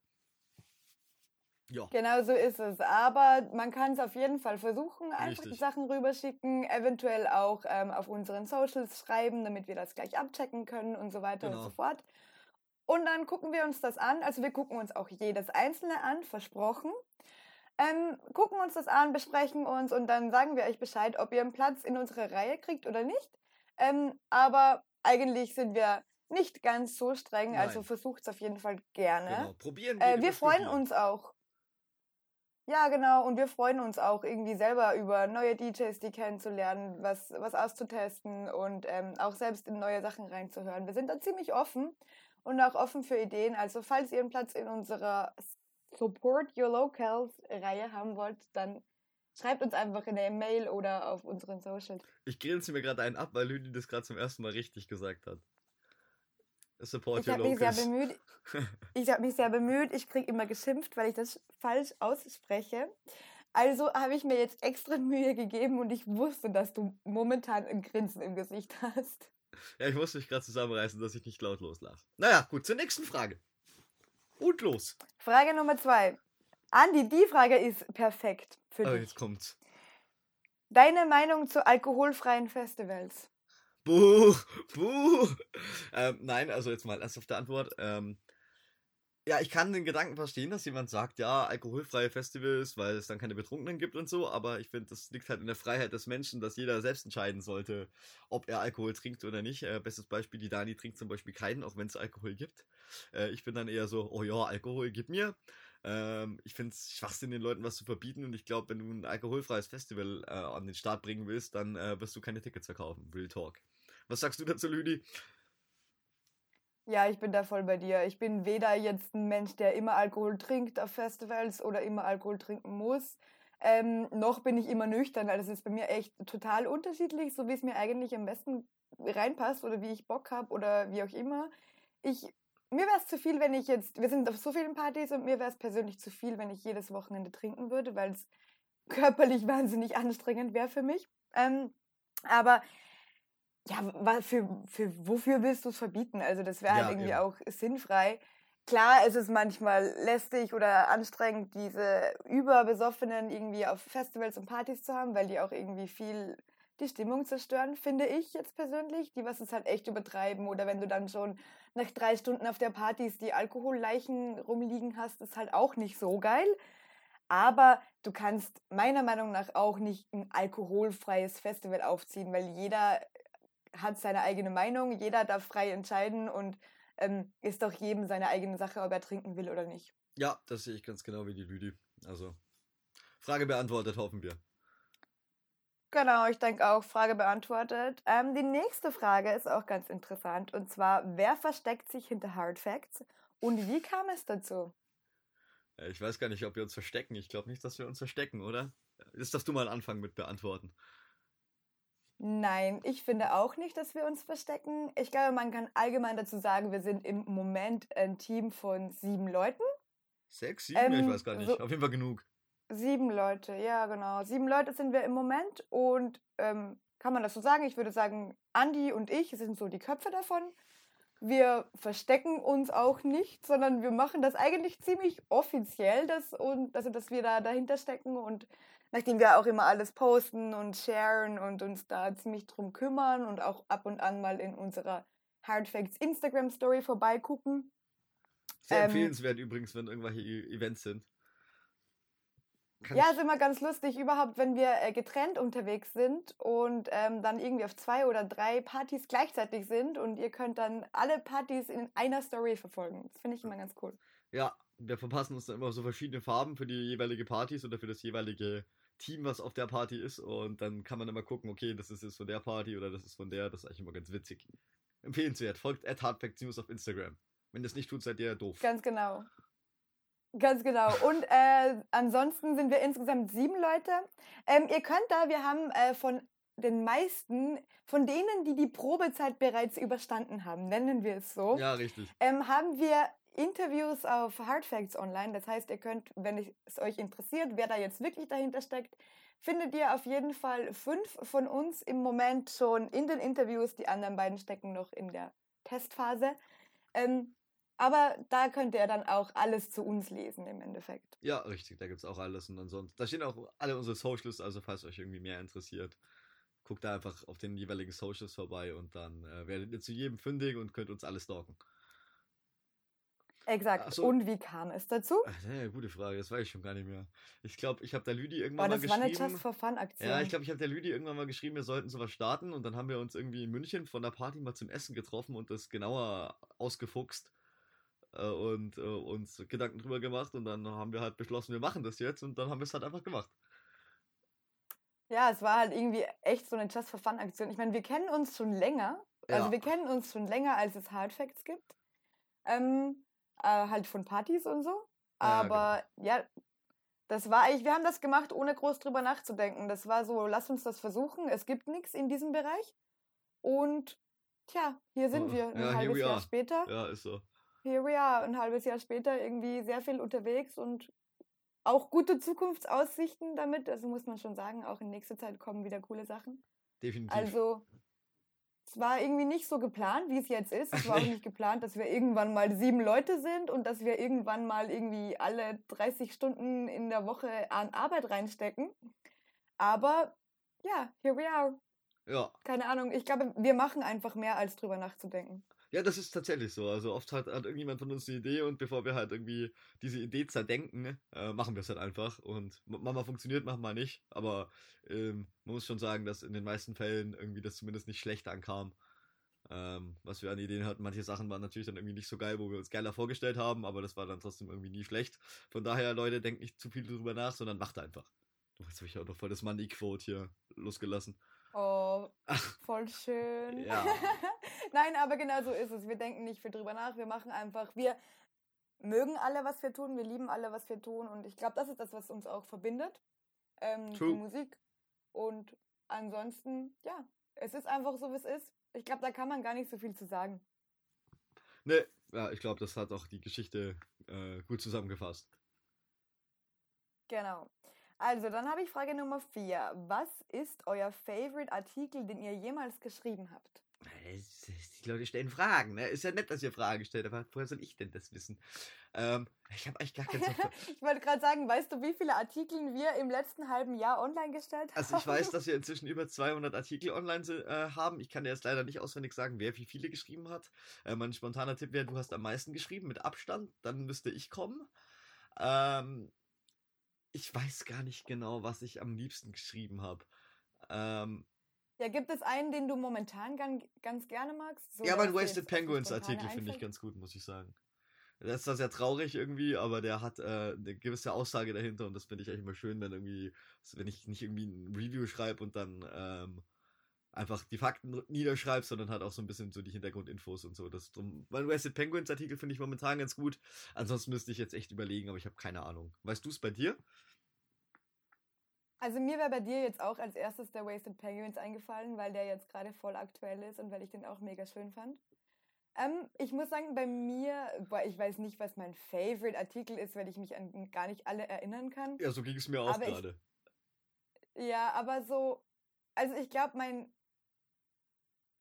Ja. Genau so ist es. Aber man kann es auf jeden Fall versuchen, einfach Richtig. die Sachen rüberschicken, eventuell auch ähm, auf unseren Socials schreiben, damit wir das gleich abchecken können und so weiter genau. und so fort. Und dann gucken wir uns das an. Also wir gucken uns auch jedes einzelne an, versprochen. Ähm, gucken uns das an, besprechen uns und dann sagen wir euch Bescheid, ob ihr einen Platz in unsere Reihe kriegt oder nicht. Ähm, aber eigentlich sind wir nicht ganz so streng, also Nein. also versucht es auf jeden Fall gerne. Genau. Probieren äh, wir freuen uns auch. Ja, genau. Und wir freuen uns auch irgendwie selber über neue DJs, die kennenzulernen, was, was auszutesten und ähm, auch selbst in neue Sachen reinzuhören. Wir sind da ziemlich offen und auch offen für Ideen. Also falls ihr einen Platz in unserer Support Your Locals Reihe haben wollt, dann schreibt uns einfach in der Mail oder auf unseren Socials. Ich grinse mir gerade einen ab, weil Lüdi das gerade zum ersten Mal richtig gesagt hat. Support ich habe mich sehr bemüht. Ich habe mich sehr bemüht. Ich kriege immer geschimpft, weil ich das falsch ausspreche. Also habe ich mir jetzt extra Mühe gegeben und ich wusste, dass du momentan ein Grinsen im Gesicht hast. Ja, ich musste mich gerade zusammenreißen, dass ich nicht laut loslasse. Naja, gut, zur nächsten Frage. Und los. Frage Nummer zwei. Andi, die Frage ist perfekt für oh, dich. jetzt kommt's. Deine Meinung zu alkoholfreien Festivals? Buh, buh. Ähm, nein, also jetzt mal erst auf der Antwort. Ähm, ja, ich kann den Gedanken verstehen, dass jemand sagt, ja, alkoholfreie Festivals, weil es dann keine Betrunkenen gibt und so, aber ich finde, das liegt halt in der Freiheit des Menschen, dass jeder selbst entscheiden sollte, ob er Alkohol trinkt oder nicht. Äh, bestes Beispiel, die Dani trinkt zum Beispiel keinen, auch wenn es Alkohol gibt. Äh, ich bin dann eher so, oh ja, Alkohol, gib mir. Ähm, ich finde es Schwachsinn, den Leuten was zu verbieten und ich glaube, wenn du ein alkoholfreies Festival äh, an den Start bringen willst, dann äh, wirst du keine Tickets verkaufen. Real Talk. Was sagst du dazu, Lüdi? Ja, ich bin da voll bei dir. Ich bin weder jetzt ein Mensch, der immer Alkohol trinkt auf Festivals oder immer Alkohol trinken muss. Ähm, noch bin ich immer nüchtern. Also es ist bei mir echt total unterschiedlich, so wie es mir eigentlich am besten reinpasst oder wie ich Bock habe oder wie auch immer. Ich, mir wäre es zu viel, wenn ich jetzt, wir sind auf so vielen Partys und mir wäre es persönlich zu viel, wenn ich jedes Wochenende trinken würde, weil es körperlich wahnsinnig anstrengend wäre für mich. Ähm, aber ja, für, für, wofür willst du es verbieten? Also das wäre halt ja, irgendwie eben. auch sinnfrei. Klar, es ist manchmal lästig oder anstrengend, diese Überbesoffenen irgendwie auf Festivals und Partys zu haben, weil die auch irgendwie viel die Stimmung zerstören, finde ich jetzt persönlich. Die was es halt echt übertreiben. Oder wenn du dann schon nach drei Stunden auf der Partys die Alkoholleichen rumliegen hast, ist halt auch nicht so geil. Aber du kannst meiner Meinung nach auch nicht ein alkoholfreies Festival aufziehen, weil jeder hat seine eigene Meinung, jeder darf frei entscheiden und ähm, ist doch jedem seine eigene Sache, ob er trinken will oder nicht. Ja, das sehe ich ganz genau wie die Lüdi. Also, Frage beantwortet, hoffen wir. Genau, ich denke auch, Frage beantwortet. Ähm, die nächste Frage ist auch ganz interessant und zwar, wer versteckt sich hinter Hard Facts und wie kam es dazu? Ich weiß gar nicht, ob wir uns verstecken. Ich glaube nicht, dass wir uns verstecken, oder? Das darfst du mal anfangen mit beantworten. Nein, ich finde auch nicht, dass wir uns verstecken. Ich glaube, man kann allgemein dazu sagen, wir sind im Moment ein Team von sieben Leuten. Sechs, sieben? Ähm, ich weiß gar nicht. So Auf jeden Fall genug. Sieben Leute, ja, genau. Sieben Leute sind wir im Moment und ähm, kann man das so sagen? Ich würde sagen, Andi und ich sind so die Köpfe davon. Wir verstecken uns auch nicht, sondern wir machen das eigentlich ziemlich offiziell, dass, und, also, dass wir da dahinter stecken und nachdem wir auch immer alles posten und sharen und uns da ziemlich drum kümmern und auch ab und an mal in unserer Hard Facts Instagram Story vorbeigucken. Sehr ähm, empfehlenswert übrigens, wenn irgendwelche e-, Events sind. Kann ja, ist immer ganz lustig, überhaupt, wenn wir äh, getrennt unterwegs sind und ähm, dann irgendwie auf zwei oder drei Partys gleichzeitig sind und ihr könnt dann alle Partys in einer Story verfolgen. Das finde ich immer ganz cool. Ja, wir verpassen uns dann immer so verschiedene Farben für die jeweilige Partys oder für das jeweilige Team, was auf der Party ist. Und dann kann man immer gucken, okay, das ist jetzt von der Party oder das ist von der. Das ist eigentlich immer ganz witzig. Empfehlenswert. Folgt at Hardfacts News auf Instagram. Wenn das nicht tut, seid ihr doof. Ganz genau. Ganz genau. Und äh, ansonsten sind wir insgesamt sieben Leute. Ähm, ihr könnt da, wir haben äh, von den meisten, von denen, die die Probezeit bereits überstanden haben, nennen wir es so, Ja, richtig. ähm, haben wir Interviews auf Hard Facts online. Das heißt, ihr könnt, wenn es euch interessiert, wer da jetzt wirklich dahinter steckt, findet ihr auf jeden Fall fünf von uns im Moment schon in den Interviews. Die anderen beiden stecken noch in der Testphase. Ähm, aber da könnt ihr dann auch alles zu uns lesen im Endeffekt. Ja, richtig, da gibt's auch alles und ansonsten. Da stehen auch alle unsere Socials, also falls euch irgendwie mehr interessiert, guckt da einfach auf den jeweiligen Socials vorbei und dann äh, werdet ihr zu jedem fündig und könnt uns alles stalken. Exakt. Ach so. Und wie kam es dazu? Äh, Ja, gute Frage, das weiß ich schon gar nicht mehr. Ich glaube, ich habe der Lüdi irgendwann mal das war eine geschrieben. Just for Fun Aktion. Ja, ich glaube, ich habe der Lüdi irgendwann mal geschrieben, wir sollten sowas starten und dann haben wir uns irgendwie in München von der Party mal zum Essen getroffen und das genauer ausgefuchst äh, und äh, uns Gedanken drüber gemacht und dann haben wir halt beschlossen, wir machen das jetzt und dann haben wir es halt einfach gemacht. Ja, es war halt irgendwie echt so eine Just for Fun Aktion. Ich meine, wir kennen uns schon länger. Also Ja. wir kennen uns schon länger, als es Hard Facts gibt. Ähm, äh, halt von Partys und so. Ja, genau. Aber ja, das war eigentlich, wir haben das gemacht, ohne groß drüber nachzudenken. Das war so, lass uns das versuchen. Es gibt nichts in diesem Bereich. Und tja, hier sind Ja, wir. Ein ja, halbes Jahr are. später. Ja, ist so. Here we are. Ein halbes Jahr später irgendwie sehr viel unterwegs und auch gute Zukunftsaussichten damit. Also muss man schon sagen, auch in nächster Zeit kommen wieder coole Sachen. Definitiv. Also, es war irgendwie nicht so geplant, wie es jetzt ist. Es war auch nicht geplant, dass wir irgendwann mal sieben Leute sind und dass wir irgendwann mal irgendwie alle 30 Stunden in der Woche an Arbeit reinstecken. Aber ja, here we are. ja. Keine Ahnung. Ich glaube, wir machen einfach mehr, als drüber nachzudenken. Ja, das ist tatsächlich so. Also oft hat, hat irgendjemand von uns eine Idee und bevor wir halt irgendwie diese Idee zerdenken, äh, machen wir es halt einfach. Und ma- manchmal funktioniert, manchmal nicht. Aber ähm, man muss schon sagen, dass in den meisten Fällen irgendwie das zumindest nicht schlecht ankam. Ähm, was wir an Ideen hatten. Manche Sachen waren natürlich dann irgendwie nicht so geil, wo wir uns geiler vorgestellt haben, aber das war dann trotzdem irgendwie nie schlecht. Von daher, Leute, denkt nicht zu viel drüber nach, sondern macht einfach. Jetzt habe ich auch noch voll das Money-Quote hier losgelassen. Oh, voll schön. Ja. Nein, aber genau so ist es. Wir denken nicht viel drüber nach. Wir machen einfach, wir mögen alle, was wir tun. Wir lieben alle, was wir tun. Und ich glaube, das ist das, was uns auch verbindet. Ähm, die True. Musik. Und ansonsten, ja, es ist einfach so, wie es ist. Ich glaube, da kann man gar nicht so viel zu sagen. Ne, ja, ich glaube, das hat auch die Geschichte äh, gut zusammengefasst. Genau. Also, dann habe ich Frage Nummer vier. Was ist euer Favorite Artikel, den ihr jemals geschrieben habt? Es- Die Leute stellen Fragen, ne? Ist ja nett, dass ihr Fragen stellt, aber woher soll ich denn das wissen? Ähm, ich habe eigentlich gar keinen so Ich wollte gerade sagen, weißt du, wie viele Artikel wir im letzten halben Jahr online gestellt haben? Also ich weiß, dass wir inzwischen über 200 Artikel online äh, haben. Ich kann dir jetzt leider nicht auswendig sagen, wer wie viele geschrieben hat. Äh, mein spontaner Tipp wäre, du hast am meisten geschrieben mit Abstand. Dann müsste ich kommen. Ähm, ich weiß gar nicht genau, was ich am liebsten geschrieben habe. Ähm, Ja, gibt es einen, den du momentan gan- ganz gerne magst? So, ja, mein Wasted Penguins Artikel finde ich ganz gut, muss ich sagen. Der ist zwar sehr traurig irgendwie, aber der hat äh, eine gewisse Aussage dahinter und das finde ich eigentlich immer schön, wenn irgendwie, wenn ich nicht irgendwie ein Review schreibe und dann ähm, einfach die Fakten niederschreibe, sondern halt auch so ein bisschen so die Hintergrundinfos und so. Das drum, mein Wasted Penguins Artikel finde ich momentan ganz gut. Ansonsten müsste ich jetzt echt überlegen, aber ich habe keine Ahnung. Weißt du es bei dir? Also mir wäre bei dir jetzt auch als erstes der Wasted Penguins eingefallen, weil der jetzt gerade voll aktuell ist und weil ich den auch mega schön fand. Ähm, ich muss sagen, bei mir, boah, ich weiß nicht, was mein Favorite Artikel ist, weil ich mich an gar nicht alle erinnern kann. Ja, so ging es mir auch gerade. Ja, aber so, also ich glaube, mein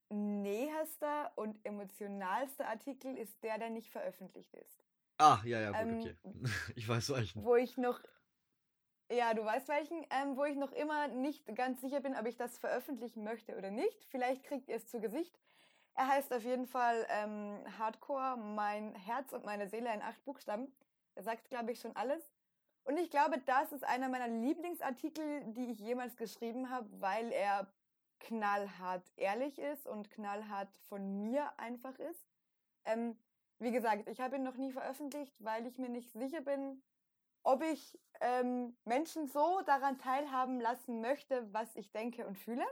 näherster und emotionalster Artikel ist der, der nicht veröffentlicht ist. Ah, ja, ja, gut, Ähm, okay. Ich weiß welchen. Wo ich noch, ja, du weißt welchen, ähm, wo ich noch immer nicht ganz sicher bin, ob ich das veröffentlichen möchte oder nicht. Vielleicht kriegt ihr es zu Gesicht. Er heißt auf jeden Fall ähm, Hardcore, mein Herz und meine Seele in acht Buchstaben. Er sagt, glaube ich, schon alles. Und ich glaube, das ist einer meiner Lieblingsartikel, die ich jemals geschrieben habe, weil er knallhart ehrlich ist und knallhart von mir einfach ist. Ähm, wie gesagt, ich habe ihn noch nie veröffentlicht, weil ich mir nicht sicher bin, ob ich ähm, Menschen so daran teilhaben lassen möchte, was ich denke und fühle.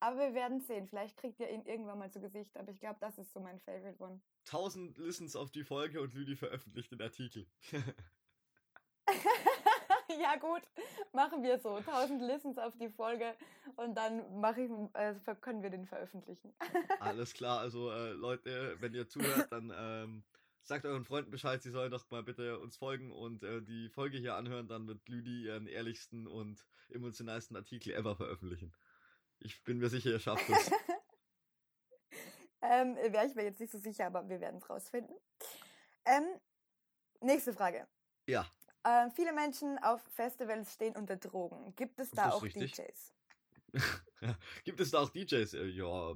Aber wir werden sehen. Vielleicht kriegt ihr ihn irgendwann mal zu Gesicht. Aber ich glaube, das ist so mein Favorite One. 1000 Listens auf die Folge und Lüdi veröffentlicht den Artikel. ja gut, machen wir so. 1000 Listens auf die Folge und dann mache ich, äh, können wir den veröffentlichen. Alles klar, also äh, Leute, wenn ihr zuhört, dann ähm, sagt euren Freunden Bescheid, sie sollen doch mal bitte uns folgen und äh, die Folge hier anhören, dann wird Lüdi ihren ehrlichsten und emotionalsten Artikel ever veröffentlichen. Ich bin mir sicher, ihr schafft es. ähm, Wäre ich mir jetzt nicht so sicher, aber wir werden es rausfinden. Ähm, nächste Frage. Ja. Äh, viele Menschen auf Festivals stehen unter Drogen. Gibt es da auch richtig? DJs? Gibt es da auch DJs? Äh, ja,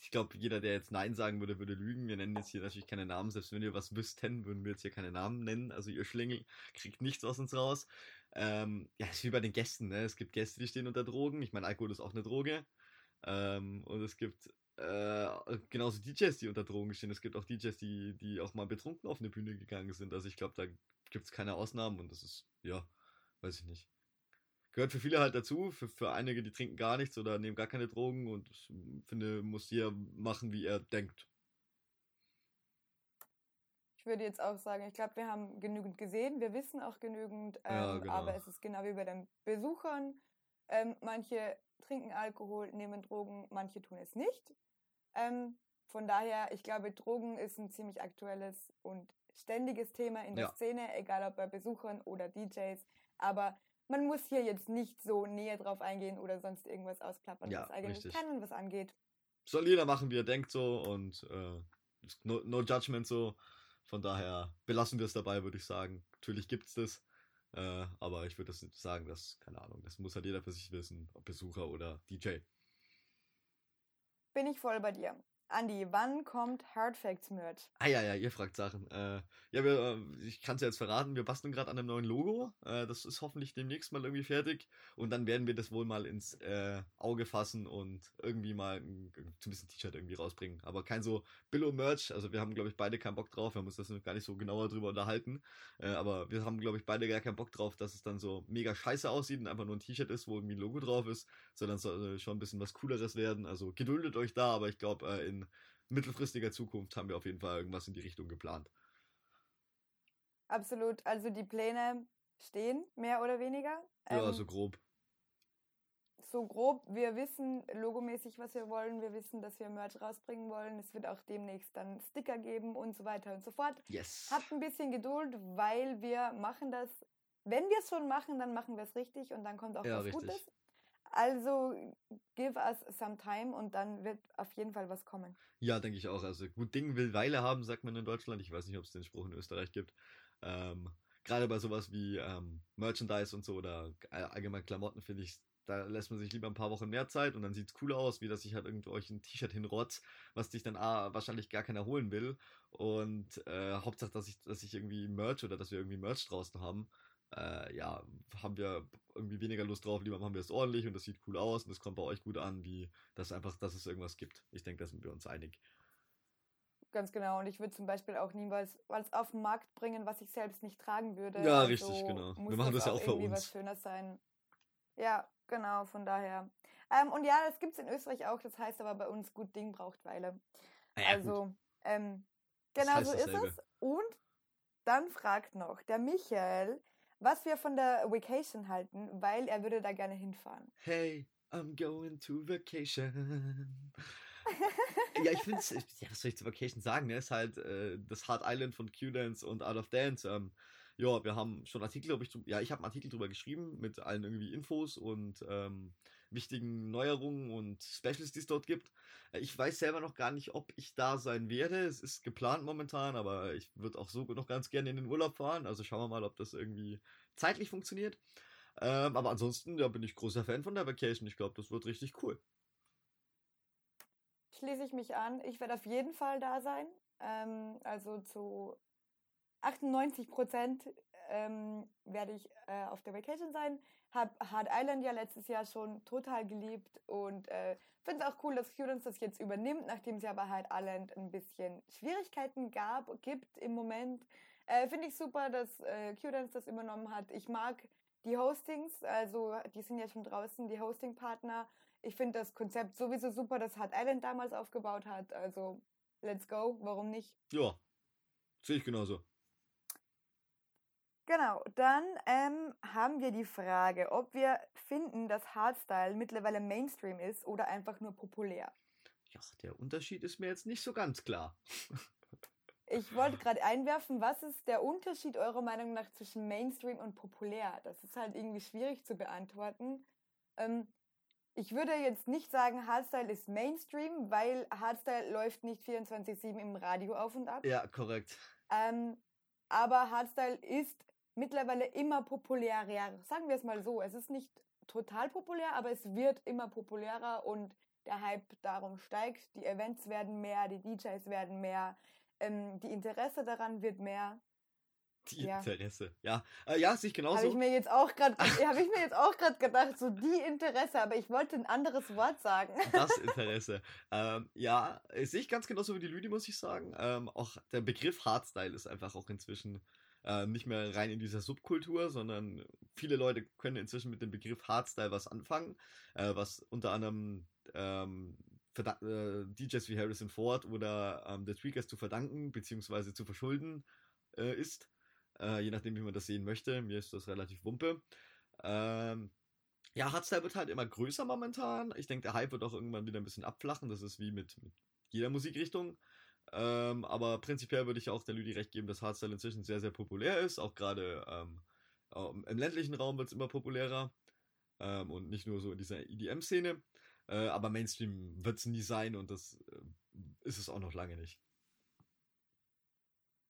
ich glaube, jeder, der jetzt Nein sagen würde, würde lügen. Wir nennen jetzt hier natürlich keine Namen. Selbst wenn ihr was wüssten, würden wir jetzt hier keine Namen nennen. Also ihr Schlingel kriegt nichts aus uns raus. Ähm, ja, ist wie bei den Gästen. Ne? Es gibt Gäste, die stehen unter Drogen. Ich meine, Alkohol ist auch eine Droge. Ähm, und es gibt äh, genauso DJs, die unter Drogen stehen. Es gibt auch DJs, die, die auch mal betrunken auf eine Bühne gegangen sind. Also ich glaube, da gibt es keine Ausnahmen und das ist, ja, weiß ich nicht gehört für viele halt dazu. Für, für einige, die trinken gar nichts oder nehmen gar keine Drogen und ich finde, muss jeder machen, wie er denkt. Ich würde jetzt auch sagen, ich glaube, wir haben genügend gesehen, wir wissen auch genügend, ähm, ja, genau. aber es ist genau wie bei den Besuchern. Ähm, manche trinken Alkohol, nehmen Drogen, manche tun es nicht. Ähm, von daher, ich glaube, Drogen ist ein ziemlich aktuelles und ständiges Thema in der ja. Szene, egal ob bei Besuchern oder DJs. Aber man muss hier jetzt nicht so näher drauf eingehen oder sonst irgendwas ausplappern, ja, was eigentlich richtig. kann und was angeht. Soll jeder machen, wie er denkt so und äh, no, no judgment so. Von daher belassen wir es dabei, würde ich sagen. Natürlich gibt es das. Äh, aber ich würde das sagen, dass, keine Ahnung, das muss halt jeder für sich wissen, ob Besucher oder DJ. Bin ich voll bei dir. Andi, wann kommt Hard Facts Merch? Ah ja, ja, ihr fragt Sachen. Äh, ja, wir, äh, ich kann es ja jetzt verraten, wir basteln gerade an einem neuen Logo. Äh, das ist hoffentlich demnächst mal irgendwie fertig. Und dann werden wir das wohl mal ins äh, Auge fassen und irgendwie mal ein, ein T-Shirt irgendwie rausbringen. Aber kein so Billo-Merch. Also wir haben, glaube ich, beide keinen Bock drauf. Wir haben uns das gar nicht so genauer drüber unterhalten. Äh, aber wir haben, glaube ich, beide gar keinen Bock drauf, dass es dann so mega scheiße aussieht und einfach nur ein T-Shirt ist, wo irgendwie ein Logo drauf ist. Sondern soll schon ein bisschen was Cooleres werden. Also geduldet euch da, aber ich glaube, äh, in mittelfristiger Zukunft haben wir auf jeden Fall irgendwas in die Richtung geplant. Absolut. Also die Pläne stehen, mehr oder weniger. Ja, ähm, so grob. So grob. Wir wissen logomäßig, was wir wollen. Wir wissen, dass wir Merch rausbringen wollen. Es wird auch demnächst dann Sticker geben und so weiter und so fort. Yes. Habt ein bisschen Geduld, weil wir machen das. Wenn wir es schon machen, dann machen wir es richtig und dann kommt auch ja, was richtig. Gutes. Also give us some time und dann wird auf jeden Fall was kommen. Ja, denke ich auch. Also gut Ding will Weile haben, sagt man in Deutschland. Ich weiß nicht, ob es den Spruch in Österreich gibt. Ähm, Gerade bei sowas wie ähm, Merchandise und so oder allgemein Klamotten finde ich, da lässt man sich lieber ein paar Wochen mehr Zeit und dann sieht es cool aus, wie dass ich halt irgendwo euch ein T-Shirt hinrotz, was dich dann ah, wahrscheinlich gar keiner holen will. Und äh, Hauptsache, dass ich, dass ich irgendwie Merch oder dass wir irgendwie Merch draußen haben äh, ja, haben wir irgendwie weniger Lust drauf, lieber machen wir es ordentlich und das sieht cool aus und das kommt bei euch gut an, wie das einfach, dass es irgendwas gibt. Ich denke, da sind wir uns einig. Ganz genau. Und ich würde zum Beispiel auch niemals was auf den Markt bringen, was ich selbst nicht tragen würde. Ja, also richtig, genau. Wir machen das, das ja auch für uns. was Schönes sein. Ja, genau, von daher. Ähm, und ja, das gibt es in Österreich auch, das heißt aber bei uns, gut Ding braucht Weile. Ah ja, also, ähm, genau so ist es. Und dann fragt noch der Michael, was wir von der Vacation halten, weil er würde da gerne hinfahren. Hey, I'm going to vacation. ja, ich finde es, ja, was soll ich zu Vacation sagen? Ne? Ist halt äh, das Hard Island von Q-Dance und Out of Dance. Ähm, ja, wir haben schon Artikel, glaube ich, ja, ich habe einen Artikel drüber geschrieben mit allen irgendwie Infos und ähm, wichtigen Neuerungen und Specials, die es dort gibt. Äh, ich weiß selber noch gar nicht, ob ich da sein werde. Es ist geplant momentan, aber ich würde auch so noch ganz gerne in den Urlaub fahren. Also schauen wir mal, ob das irgendwie zeitlich funktioniert. Ähm, aber ansonsten, ja, bin ich großer Fan von der Vacation. Ich glaube, das wird richtig cool. Schließe ich mich an. Ich werde auf jeden Fall da sein. Ähm, also zu 98 Prozent ähm, werde ich äh, auf der Vacation sein. Habe Hard Island ja letztes Jahr schon total geliebt und äh, finde es auch cool, dass Students das jetzt übernimmt, nachdem es ja bei Hard Island ein bisschen Schwierigkeiten gab, gibt im Moment. Äh, finde ich super, dass äh, das übernommen hat. Ich mag die Hostings, also die sind ja schon draußen, die Hosting-Partner. Ich finde das Konzept sowieso super, das Hard Island damals aufgebaut hat. Also let's go, warum nicht? Ja, sehe ich genauso. Genau, dann ähm, haben wir die Frage, ob wir finden, dass Hardstyle mittlerweile Mainstream ist oder einfach nur populär. Ja, der Unterschied ist mir jetzt nicht so ganz klar. Ich wollte gerade einwerfen, was ist der Unterschied eurer Meinung nach zwischen Mainstream und populär? Das ist halt irgendwie schwierig zu beantworten. Ähm, ich würde jetzt nicht sagen, Hardstyle ist Mainstream, weil Hardstyle läuft nicht 24-7 im Radio auf und ab. Ja, korrekt. Ähm, aber Hardstyle ist mittlerweile immer populärer. Sagen wir es mal so. Es ist nicht total populär, aber es wird immer populärer und der Hype darum steigt. Die Events werden mehr, die DJs werden mehr, ähm, die Interesse daran wird mehr. Die ja. Interesse, ja. Äh, ja, sich genauso. Habe ich mir jetzt auch gerade, habe ich mir jetzt auch gerade gedacht, so die Interesse, aber ich wollte ein anderes Wort sagen. Das Interesse. ähm, ja, sehe ich ganz genauso wie die Lüdi, muss ich sagen. Ähm, auch der Begriff Hardstyle ist einfach auch inzwischen äh, nicht mehr rein in dieser Subkultur, sondern viele Leute können inzwischen mit dem Begriff Hardstyle was anfangen, äh, was unter anderem ähm, äh, DJs wie Harrison Ford oder ähm, The Tweakers zu verdanken bzw. zu verschulden äh, ist. Äh, je nachdem, wie man das sehen möchte. Mir ist das relativ wumpe. Ähm, ja, Hardstyle wird halt immer größer momentan. Ich denke, der Hype wird auch irgendwann wieder ein bisschen abflachen. Das ist wie mit, mit jeder Musikrichtung. Ähm, aber prinzipiell würde ich auch der Lüdi recht geben, dass Hardstyle inzwischen sehr, sehr populär ist. Auch gerade ähm, im ländlichen Raum wird es immer populärer. Ähm, und nicht nur so in dieser EDM-Szene. Äh, aber Mainstream wird es nie sein und das äh, ist es auch noch lange nicht.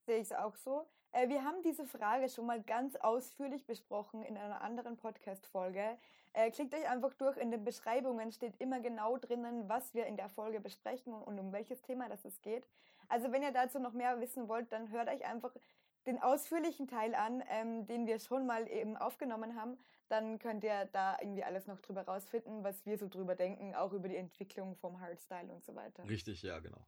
Sehe ich es auch so. Äh, wir haben diese Frage schon mal ganz ausführlich besprochen in einer anderen Podcast-Folge. Äh, klickt euch einfach durch. In den Beschreibungen steht immer genau drinnen, was wir in der Folge besprechen und um welches Thema das es geht. Also wenn ihr dazu noch mehr wissen wollt, dann hört euch einfach den ausführlichen Teil an, ähm, den wir schon mal eben aufgenommen haben, dann könnt ihr da irgendwie alles noch drüber rausfinden, was wir so drüber denken, auch über die Entwicklung vom Hardstyle und so weiter. Richtig, ja, genau.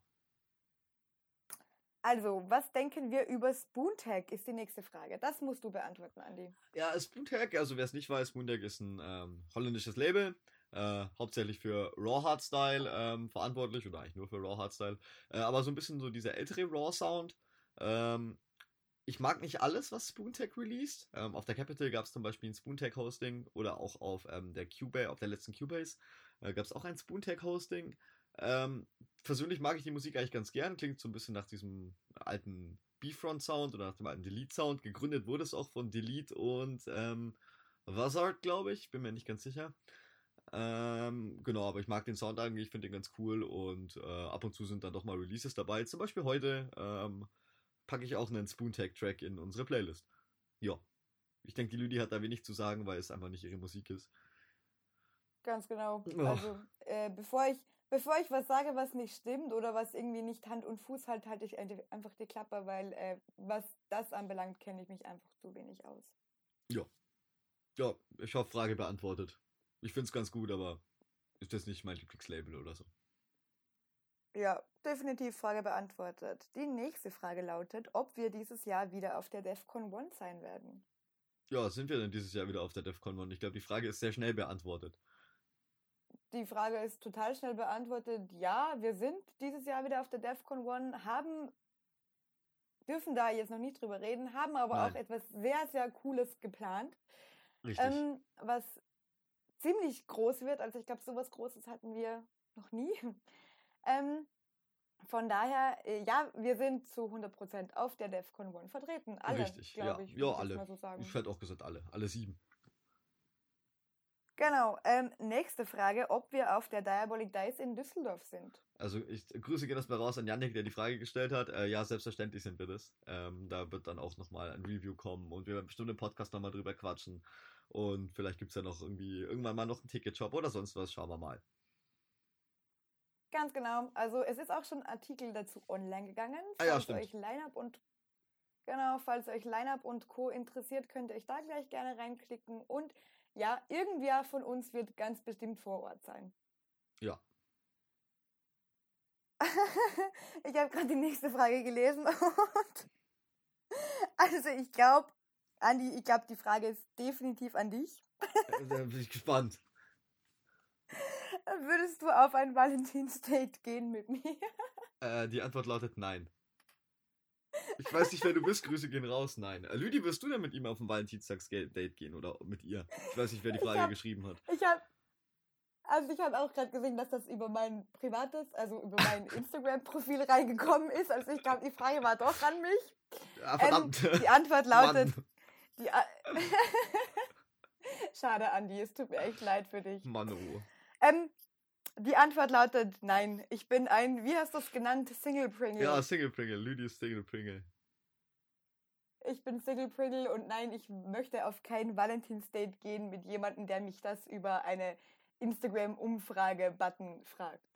Also, was denken wir über Spoontag, ist die nächste Frage. Das musst du beantworten, Andi. Ja, Spoontag, also wer es nicht weiß, Spoontag ist ein ähm, holländisches Label, äh, hauptsächlich für Raw Hardstyle ähm, verantwortlich, oder eigentlich nur für Raw Hardstyle, äh, aber so ein bisschen so dieser ältere Raw Sound. Ähm, ich mag nicht alles, was Spoontech released. Ähm, auf der Capital gab es zum Beispiel ein Spoontech-Hosting oder auch auf ähm, der Cubase, auf der letzten Cubase äh, gab es auch ein Spoontech-Hosting. Ähm, persönlich mag ich die Musik eigentlich ganz gern. Klingt so ein bisschen nach diesem alten B-Front-Sound oder nach dem alten Delete-Sound. Gegründet wurde es auch von Delete und ähm, Wazard, glaube ich. Bin mir nicht ganz sicher. Ähm, genau, aber ich mag den Sound eigentlich, ich finde den ganz cool und äh, ab und zu sind dann doch mal Releases dabei. Zum Beispiel heute ähm, packe ich auch einen Spoontag-Track in unsere Playlist. Ja. Ich denke, die Lüdi hat da wenig zu sagen, weil es einfach nicht ihre Musik ist. Ganz genau. Oh. Also, äh, bevor ich bevor ich was sage, was nicht stimmt oder was irgendwie nicht Hand und Fuß hat, halte ich einfach die Klappe, weil äh, was das anbelangt, kenne ich mich einfach zu wenig aus. Ja. Ja, ich hoffe, Frage beantwortet. Ich finde es ganz gut, aber ist das nicht mein Lieblingslabel oder so? Ja, definitiv Frage beantwortet. Die nächste Frage lautet, ob wir dieses Jahr wieder auf der DEFCON 1 sein werden. Ja, sind wir denn dieses Jahr wieder auf der DEFCON 1? Ich glaube, die Frage ist sehr schnell beantwortet. Die Frage ist total schnell beantwortet. Ja, wir sind dieses Jahr wieder auf der DEFCON 1, haben, dürfen da jetzt noch nicht drüber reden, haben aber Nein. auch etwas sehr, sehr Cooles geplant. Richtig. Ähm, was ziemlich groß wird. Also ich glaube, sowas Großes hatten wir noch nie. Ähm, von daher, äh, ja, wir sind zu 100% auf der DEFCON 1 vertreten. Alle, Richtig, ja. Ich, ja, alle. So ich hätte auch gesagt, alle. Alle sieben. Genau. Ähm, nächste Frage, ob wir auf der Diabolic Dice in Düsseldorf sind. Also ich grüße gerne das mal raus an Janik, der die Frage gestellt hat. Äh, ja, selbstverständlich sind wir das. Ähm, da wird dann auch nochmal ein Review kommen und wir werden bestimmt im Podcast nochmal drüber quatschen. Und vielleicht gibt es ja noch irgendwie irgendwann mal noch einen Ticketshop oder sonst was. Schauen wir mal. Ganz genau. Also es ist auch schon ein Artikel dazu online gegangen. Ah, ja, falls euch Lineup und genau, falls euch Lineup und Co. interessiert, könnt ihr euch da gleich gerne reinklicken. Und ja, irgendwer von uns wird ganz bestimmt vor Ort sein. Ja. ich habe gerade die nächste Frage gelesen und also ich glaube, Andi, ich glaube, die Frage ist definitiv an dich. Äh, da bin ich gespannt. Würdest du auf ein Valentinsdate gehen mit mir? Äh, die Antwort lautet nein. Ich weiß nicht, wer du bist. Grüße gehen raus. Nein. Äh, Lüdi, wirst du denn mit ihm auf ein Valentinstags-Date gehen oder mit ihr? Ich weiß nicht, wer die Frage hab, geschrieben hat. Ich habe also ich habe auch gerade gesehen, dass das über mein privates, also über mein Instagram-Profil reingekommen ist. Also ich glaube, die Frage war doch an mich. Ja, verdammt. Ähm, die Antwort lautet. Die A Schade, Andi, es tut mir echt leid für dich. Mann, oh. Ähm, die Antwort lautet nein. Ich bin ein, wie hast du es genannt, Single Pringle. Ja, Single Pringle. Lüdi ist Single Pringle. Ich bin Single Pringle und nein, ich möchte auf kein Valentinsdate gehen mit jemandem, der mich das über eine Instagram-Umfrage-Button fragt.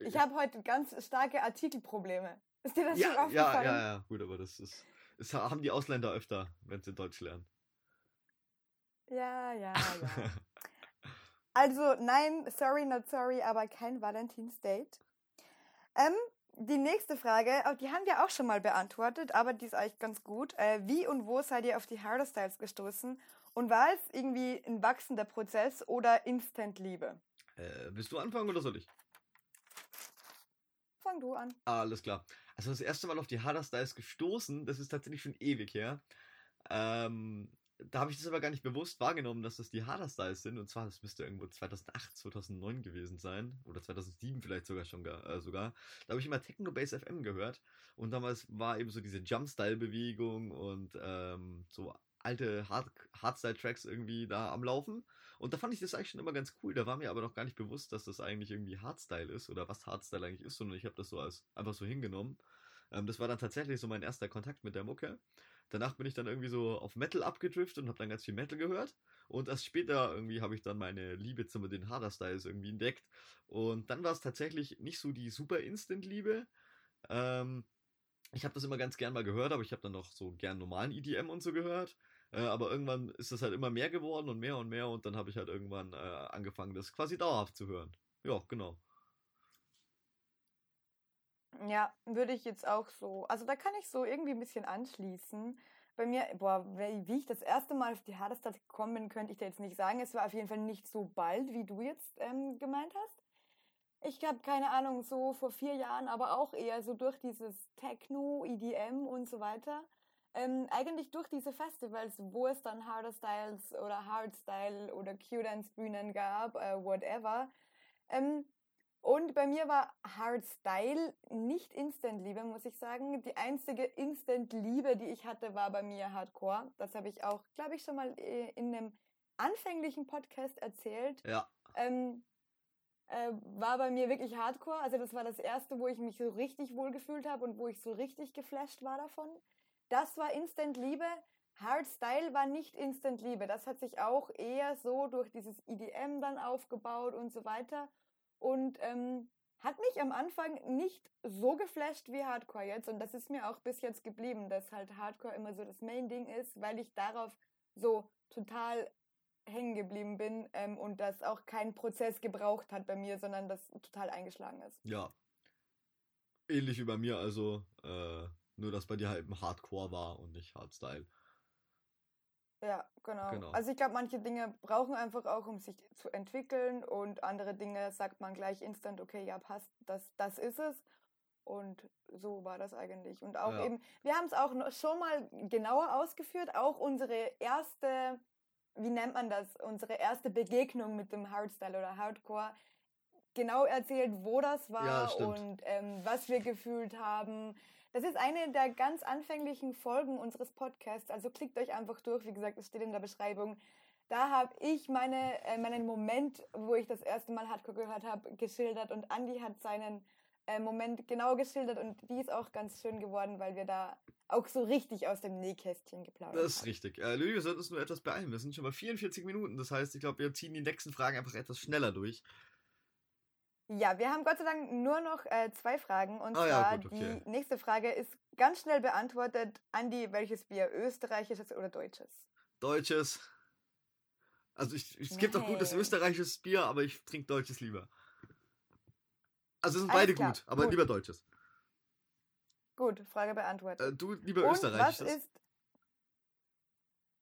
Ich habe heute ganz starke Artikelprobleme. Ist dir das ja, schon aufgefallen? Ja, ja, ja, gut, aber das ist, das haben die Ausländer öfter, wenn sie Deutsch lernen. Ja, ja, ja. also, nein, sorry, not sorry, aber kein Valentinsdate. Ähm, die nächste Frage, oh, die haben wir auch schon mal beantwortet, aber die ist eigentlich ganz gut. Äh, wie und wo seid ihr auf die Harder Styles gestoßen? Und war es irgendwie ein wachsender Prozess oder Instant-Liebe? Äh, willst du anfangen oder soll ich? Fang du an. Alles klar. Also das erste Mal auf die Harder Styles gestoßen, das ist tatsächlich schon ewig her. Ähm, da habe ich das aber gar nicht bewusst wahrgenommen, dass das die Harder Styles sind. Und zwar, das müsste irgendwo 2008, 2009 gewesen sein. Oder 2007 vielleicht sogar schon. Äh, sogar. Da habe ich immer Techno Bass FM gehört. Und damals war eben so diese Jumpstyle-Bewegung und ähm, so alte Hard Hardstyle-Tracks irgendwie da am Laufen. Und da fand ich das eigentlich schon immer ganz cool. Da war mir aber noch gar nicht bewusst, dass das eigentlich irgendwie Hardstyle ist oder was Hardstyle eigentlich ist, sondern ich habe das so als einfach so hingenommen. Ähm, das war dann tatsächlich so mein erster Kontakt mit der Mucke. Danach bin ich dann irgendwie so auf Metal abgedriftet und habe dann ganz viel Metal gehört. Und erst später irgendwie habe ich dann meine Liebe zu den Harder Styles irgendwie entdeckt. Und dann war es tatsächlich nicht so die super Instant-Liebe. Ähm, ich habe das immer ganz gern mal gehört, aber ich habe dann noch so gern normalen EDM und so gehört. Äh, aber irgendwann ist das halt immer mehr geworden und mehr und mehr und dann habe ich halt irgendwann äh, angefangen, das quasi dauerhaft zu hören. Ja, genau. Ja, würde ich jetzt auch so. Also da kann ich so irgendwie ein bisschen anschließen. Bei mir, boah, wie ich das erste Mal auf die Hardestadt gekommen bin, könnte ich dir jetzt nicht sagen. Es war auf jeden Fall nicht so bald, wie du jetzt ähm, gemeint hast. Ich habe keine Ahnung, so vor vier Jahren, aber auch eher so durch dieses Techno, EDM und so weiter. Ähm, eigentlich durch diese Festivals, wo es dann Harder Styles oder Hardstyle oder Q-Dance-Bühnen gab, äh, whatever. Ähm, und bei mir war Hardstyle nicht Instant-Liebe, muss ich sagen. Die einzige Instant-Liebe, die ich hatte, war bei mir Hardcore. Das habe ich auch, glaube ich, schon mal äh, in einem anfänglichen Podcast erzählt. Ja. Ähm, äh, war bei mir wirklich Hardcore. Also das war das erste, wo ich mich so richtig wohl gefühlt habe und wo ich so richtig geflasht war davon. Das war Instant Liebe. Hardstyle war nicht Instant Liebe. Das hat sich auch eher so durch dieses EDM dann aufgebaut und so weiter. Und ähm, hat mich am Anfang nicht so geflasht wie Hardcore jetzt. Und das ist mir auch bis jetzt geblieben, dass halt Hardcore immer so das Main-Ding ist, weil ich darauf so total hängen geblieben bin ähm, und das auch keinen Prozess gebraucht hat bei mir, sondern das total eingeschlagen ist. Ja. Ähnlich wie bei mir, also äh, nur, dass bei dir halt im Hardcore war und nicht Hardstyle. Ja, genau. genau. Also ich glaube, manche Dinge brauchen einfach auch, um sich zu entwickeln und andere Dinge sagt man gleich instant, okay, ja, passt, das, das ist es. Und so war das eigentlich. Und auch ja. eben, wir haben es auch schon mal genauer ausgeführt, auch unsere erste, wie nennt man das, unsere erste Begegnung mit dem Hardstyle oder Hardcore, genau erzählt, wo das war ja, und ähm, was wir gefühlt haben. Das ist eine der ganz anfänglichen Folgen unseres Podcasts. Also klickt euch einfach durch. Wie gesagt, es steht in der Beschreibung. Da habe ich meine, äh, meinen Moment, wo ich das erste Mal Hardcore gehört habe, geschildert und Andy hat seinen äh, Moment genau geschildert und die ist auch ganz schön geworden, weil wir da auch so richtig aus dem Nähkästchen geplaudert haben. Das ist richtig. Äh, Lüge, wir sollten uns nur etwas beeilen. Wir sind schon bei 44 Minuten. Das heißt, ich glaube, wir ziehen die nächsten Fragen einfach etwas schneller durch. Ja, wir haben Gott sei Dank nur noch äh, zwei Fragen. Und ah, zwar ja, gut, okay. die nächste Frage ist ganz schnell beantwortet. Andi, welches Bier? Österreichisches oder deutsches? Deutsches. Also ich, es gibt auch gutes österreichisches Bier, aber ich trinke deutsches lieber. Also sind beide gut, aber gut. lieber deutsches. Gut, Frage beantwortet. Äh, du lieber Und österreichisches. Was ist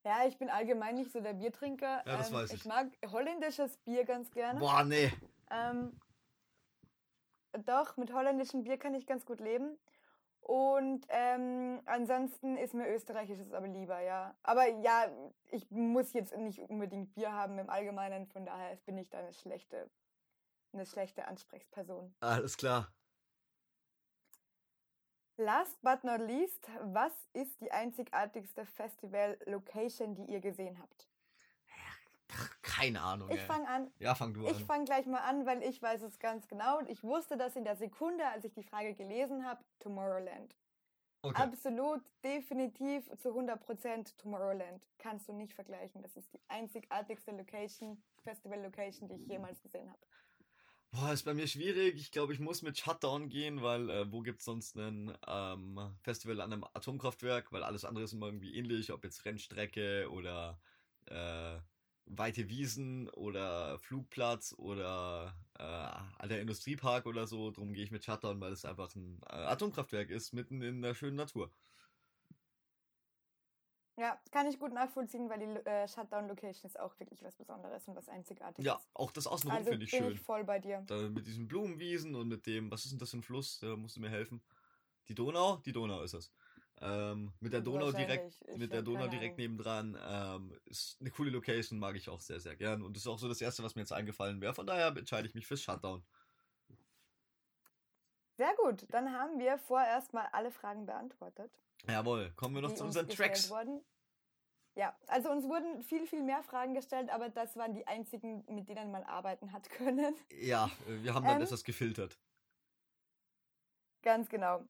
ja, ich bin allgemein nicht so der Biertrinker. Ja, das ähm, weiß ich. Ich mag holländisches Bier ganz gerne. Boah, nee. Ähm, doch, mit holländischem Bier kann ich ganz gut leben. Und ähm, ansonsten ist mir österreichisches aber lieber, ja. Aber ja, ich muss jetzt nicht unbedingt Bier haben im Allgemeinen, von daher bin ich da eine schlechte, eine schlechte Ansprechperson. Alles klar. Last but not least, was ist die einzigartigste Festival-Location, die ihr gesehen habt? Keine Ahnung. Ich fange an. Ja, fang du an. Ich fange gleich mal an, weil ich weiß es ganz genau. Und ich wusste das in der Sekunde, als ich die Frage gelesen habe, Tomorrowland. Okay. Absolut, definitiv zu 100% Tomorrowland. Kannst du nicht vergleichen. Das ist die einzigartigste Location, Festival-Location, die ich jemals gesehen habe. Boah, ist bei mir schwierig. Ich glaube, ich muss mit Shutdown gehen, weil äh, wo gibt's sonst ein ähm, Festival an einem Atomkraftwerk? Weil alles andere ist immer irgendwie ähnlich, ob jetzt Rennstrecke oder äh, weite Wiesen oder Flugplatz oder äh, alter Industriepark oder so. Drum gehe ich mit Shutdown, weil es einfach ein äh, Atomkraftwerk ist, mitten in der schönen Natur. Ja, kann ich gut nachvollziehen, weil die äh, Shutdown-Location ist auch wirklich was Besonderes und was Einzigartiges. Ja, auch das Außenrum also finde ich schön. Ich voll bei dir. Da, mit diesen Blumenwiesen und mit dem, was ist denn das für ein Fluss? Da musst du mir helfen. Die Donau? Die Donau ist das. Ähm, mit der Donau direkt, mit der Donau direkt nebendran. Ähm, ist eine coole Location, mag ich auch sehr, sehr gern. Und das ist auch so das erste, was mir jetzt eingefallen wäre. Von daher entscheide ich mich fürs Shutdown. Sehr gut, dann haben wir vorerst mal alle Fragen beantwortet. Jawohl, kommen wir noch zu unseren Tracks. Wurden. Ja, also uns wurden viel, viel mehr Fragen gestellt, aber das waren die einzigen, mit denen man arbeiten hat können. Ja, wir haben dann ähm, etwas gefiltert. Ganz genau.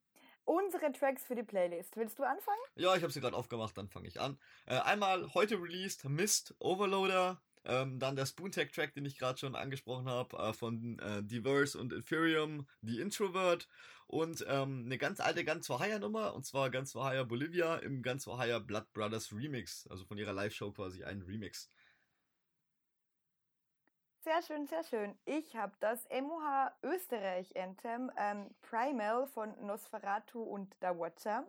Unsere Tracks für die Playlist. Willst du anfangen? Ja, ich habe sie gerade aufgemacht, dann fange ich an. Äh, einmal heute released Mist Overloader ähm, dann der Spoontech-Track, den ich gerade schon angesprochen habe, äh, von äh, Diverse und Inferium, The Introvert. Und ähm, eine ganz alte Ganz Hire Nummer, und zwar Ganz Hire Bolivia im Ganz Hire Blood Brothers Remix. Also von ihrer Live-Show quasi ein Remix. Sehr schön, sehr schön. Ich habe das MOH Österreich Anthem ähm, Primal von Nosferatu und The Watcher.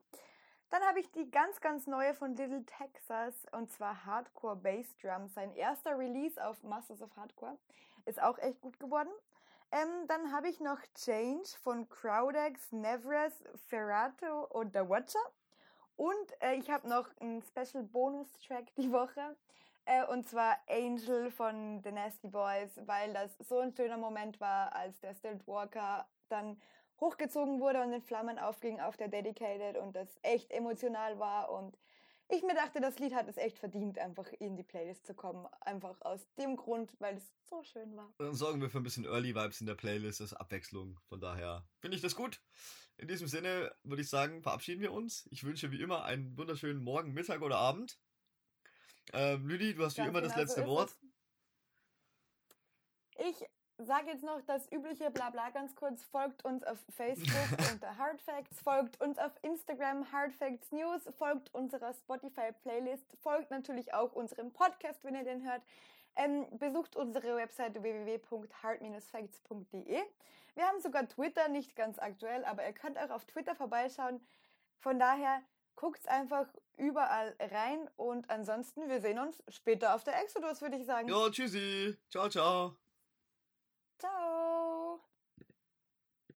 Dann habe ich die ganz, ganz neue von Little Texas und zwar Hardcore Bass Drum. Sein erster Release auf Masters of Hardcore. Ist auch echt gut geworden. Ähm, dann habe ich noch Change von Crowdex, Nevres, Ferrato und The Watcher. Und äh, ich habe noch einen Special Bonus-Track die Woche. Äh, und zwar Angel von The Nasty Boys, weil das so ein schöner Moment war, als der Stilt Walker dann hochgezogen wurde und in Flammen aufging auf der Dedicated und das echt emotional war und ich mir dachte, das Lied hat es echt verdient, einfach in die Playlist zu kommen. Einfach aus dem Grund, weil es so schön war. Dann sorgen wir für ein bisschen Early Vibes in der Playlist, das ist Abwechslung. Von daher finde ich das gut. In diesem Sinne würde ich sagen, verabschieden wir uns. Ich wünsche wie immer einen wunderschönen Morgen, Mittag oder Abend. Ähm, Lüdi, du hast wie immer genau das letzte so Wort. Ich sage jetzt noch das übliche Blabla ganz kurz. Folgt uns auf Facebook unter Hardfacts, folgt uns auf Instagram Hardfacts News, folgt unserer Spotify-Playlist, folgt natürlich auch unserem Podcast, wenn ihr den hört. Ähm, besucht unsere Webseite www.hard-facts.de. Wir haben sogar Twitter, nicht ganz aktuell, aber ihr könnt auch auf Twitter vorbeischauen. Von daher guckt einfach überall rein und ansonsten, wir sehen uns später auf der Exodus, würde ich sagen. Ja, tschüssi. Ciao, ciao. Ciao.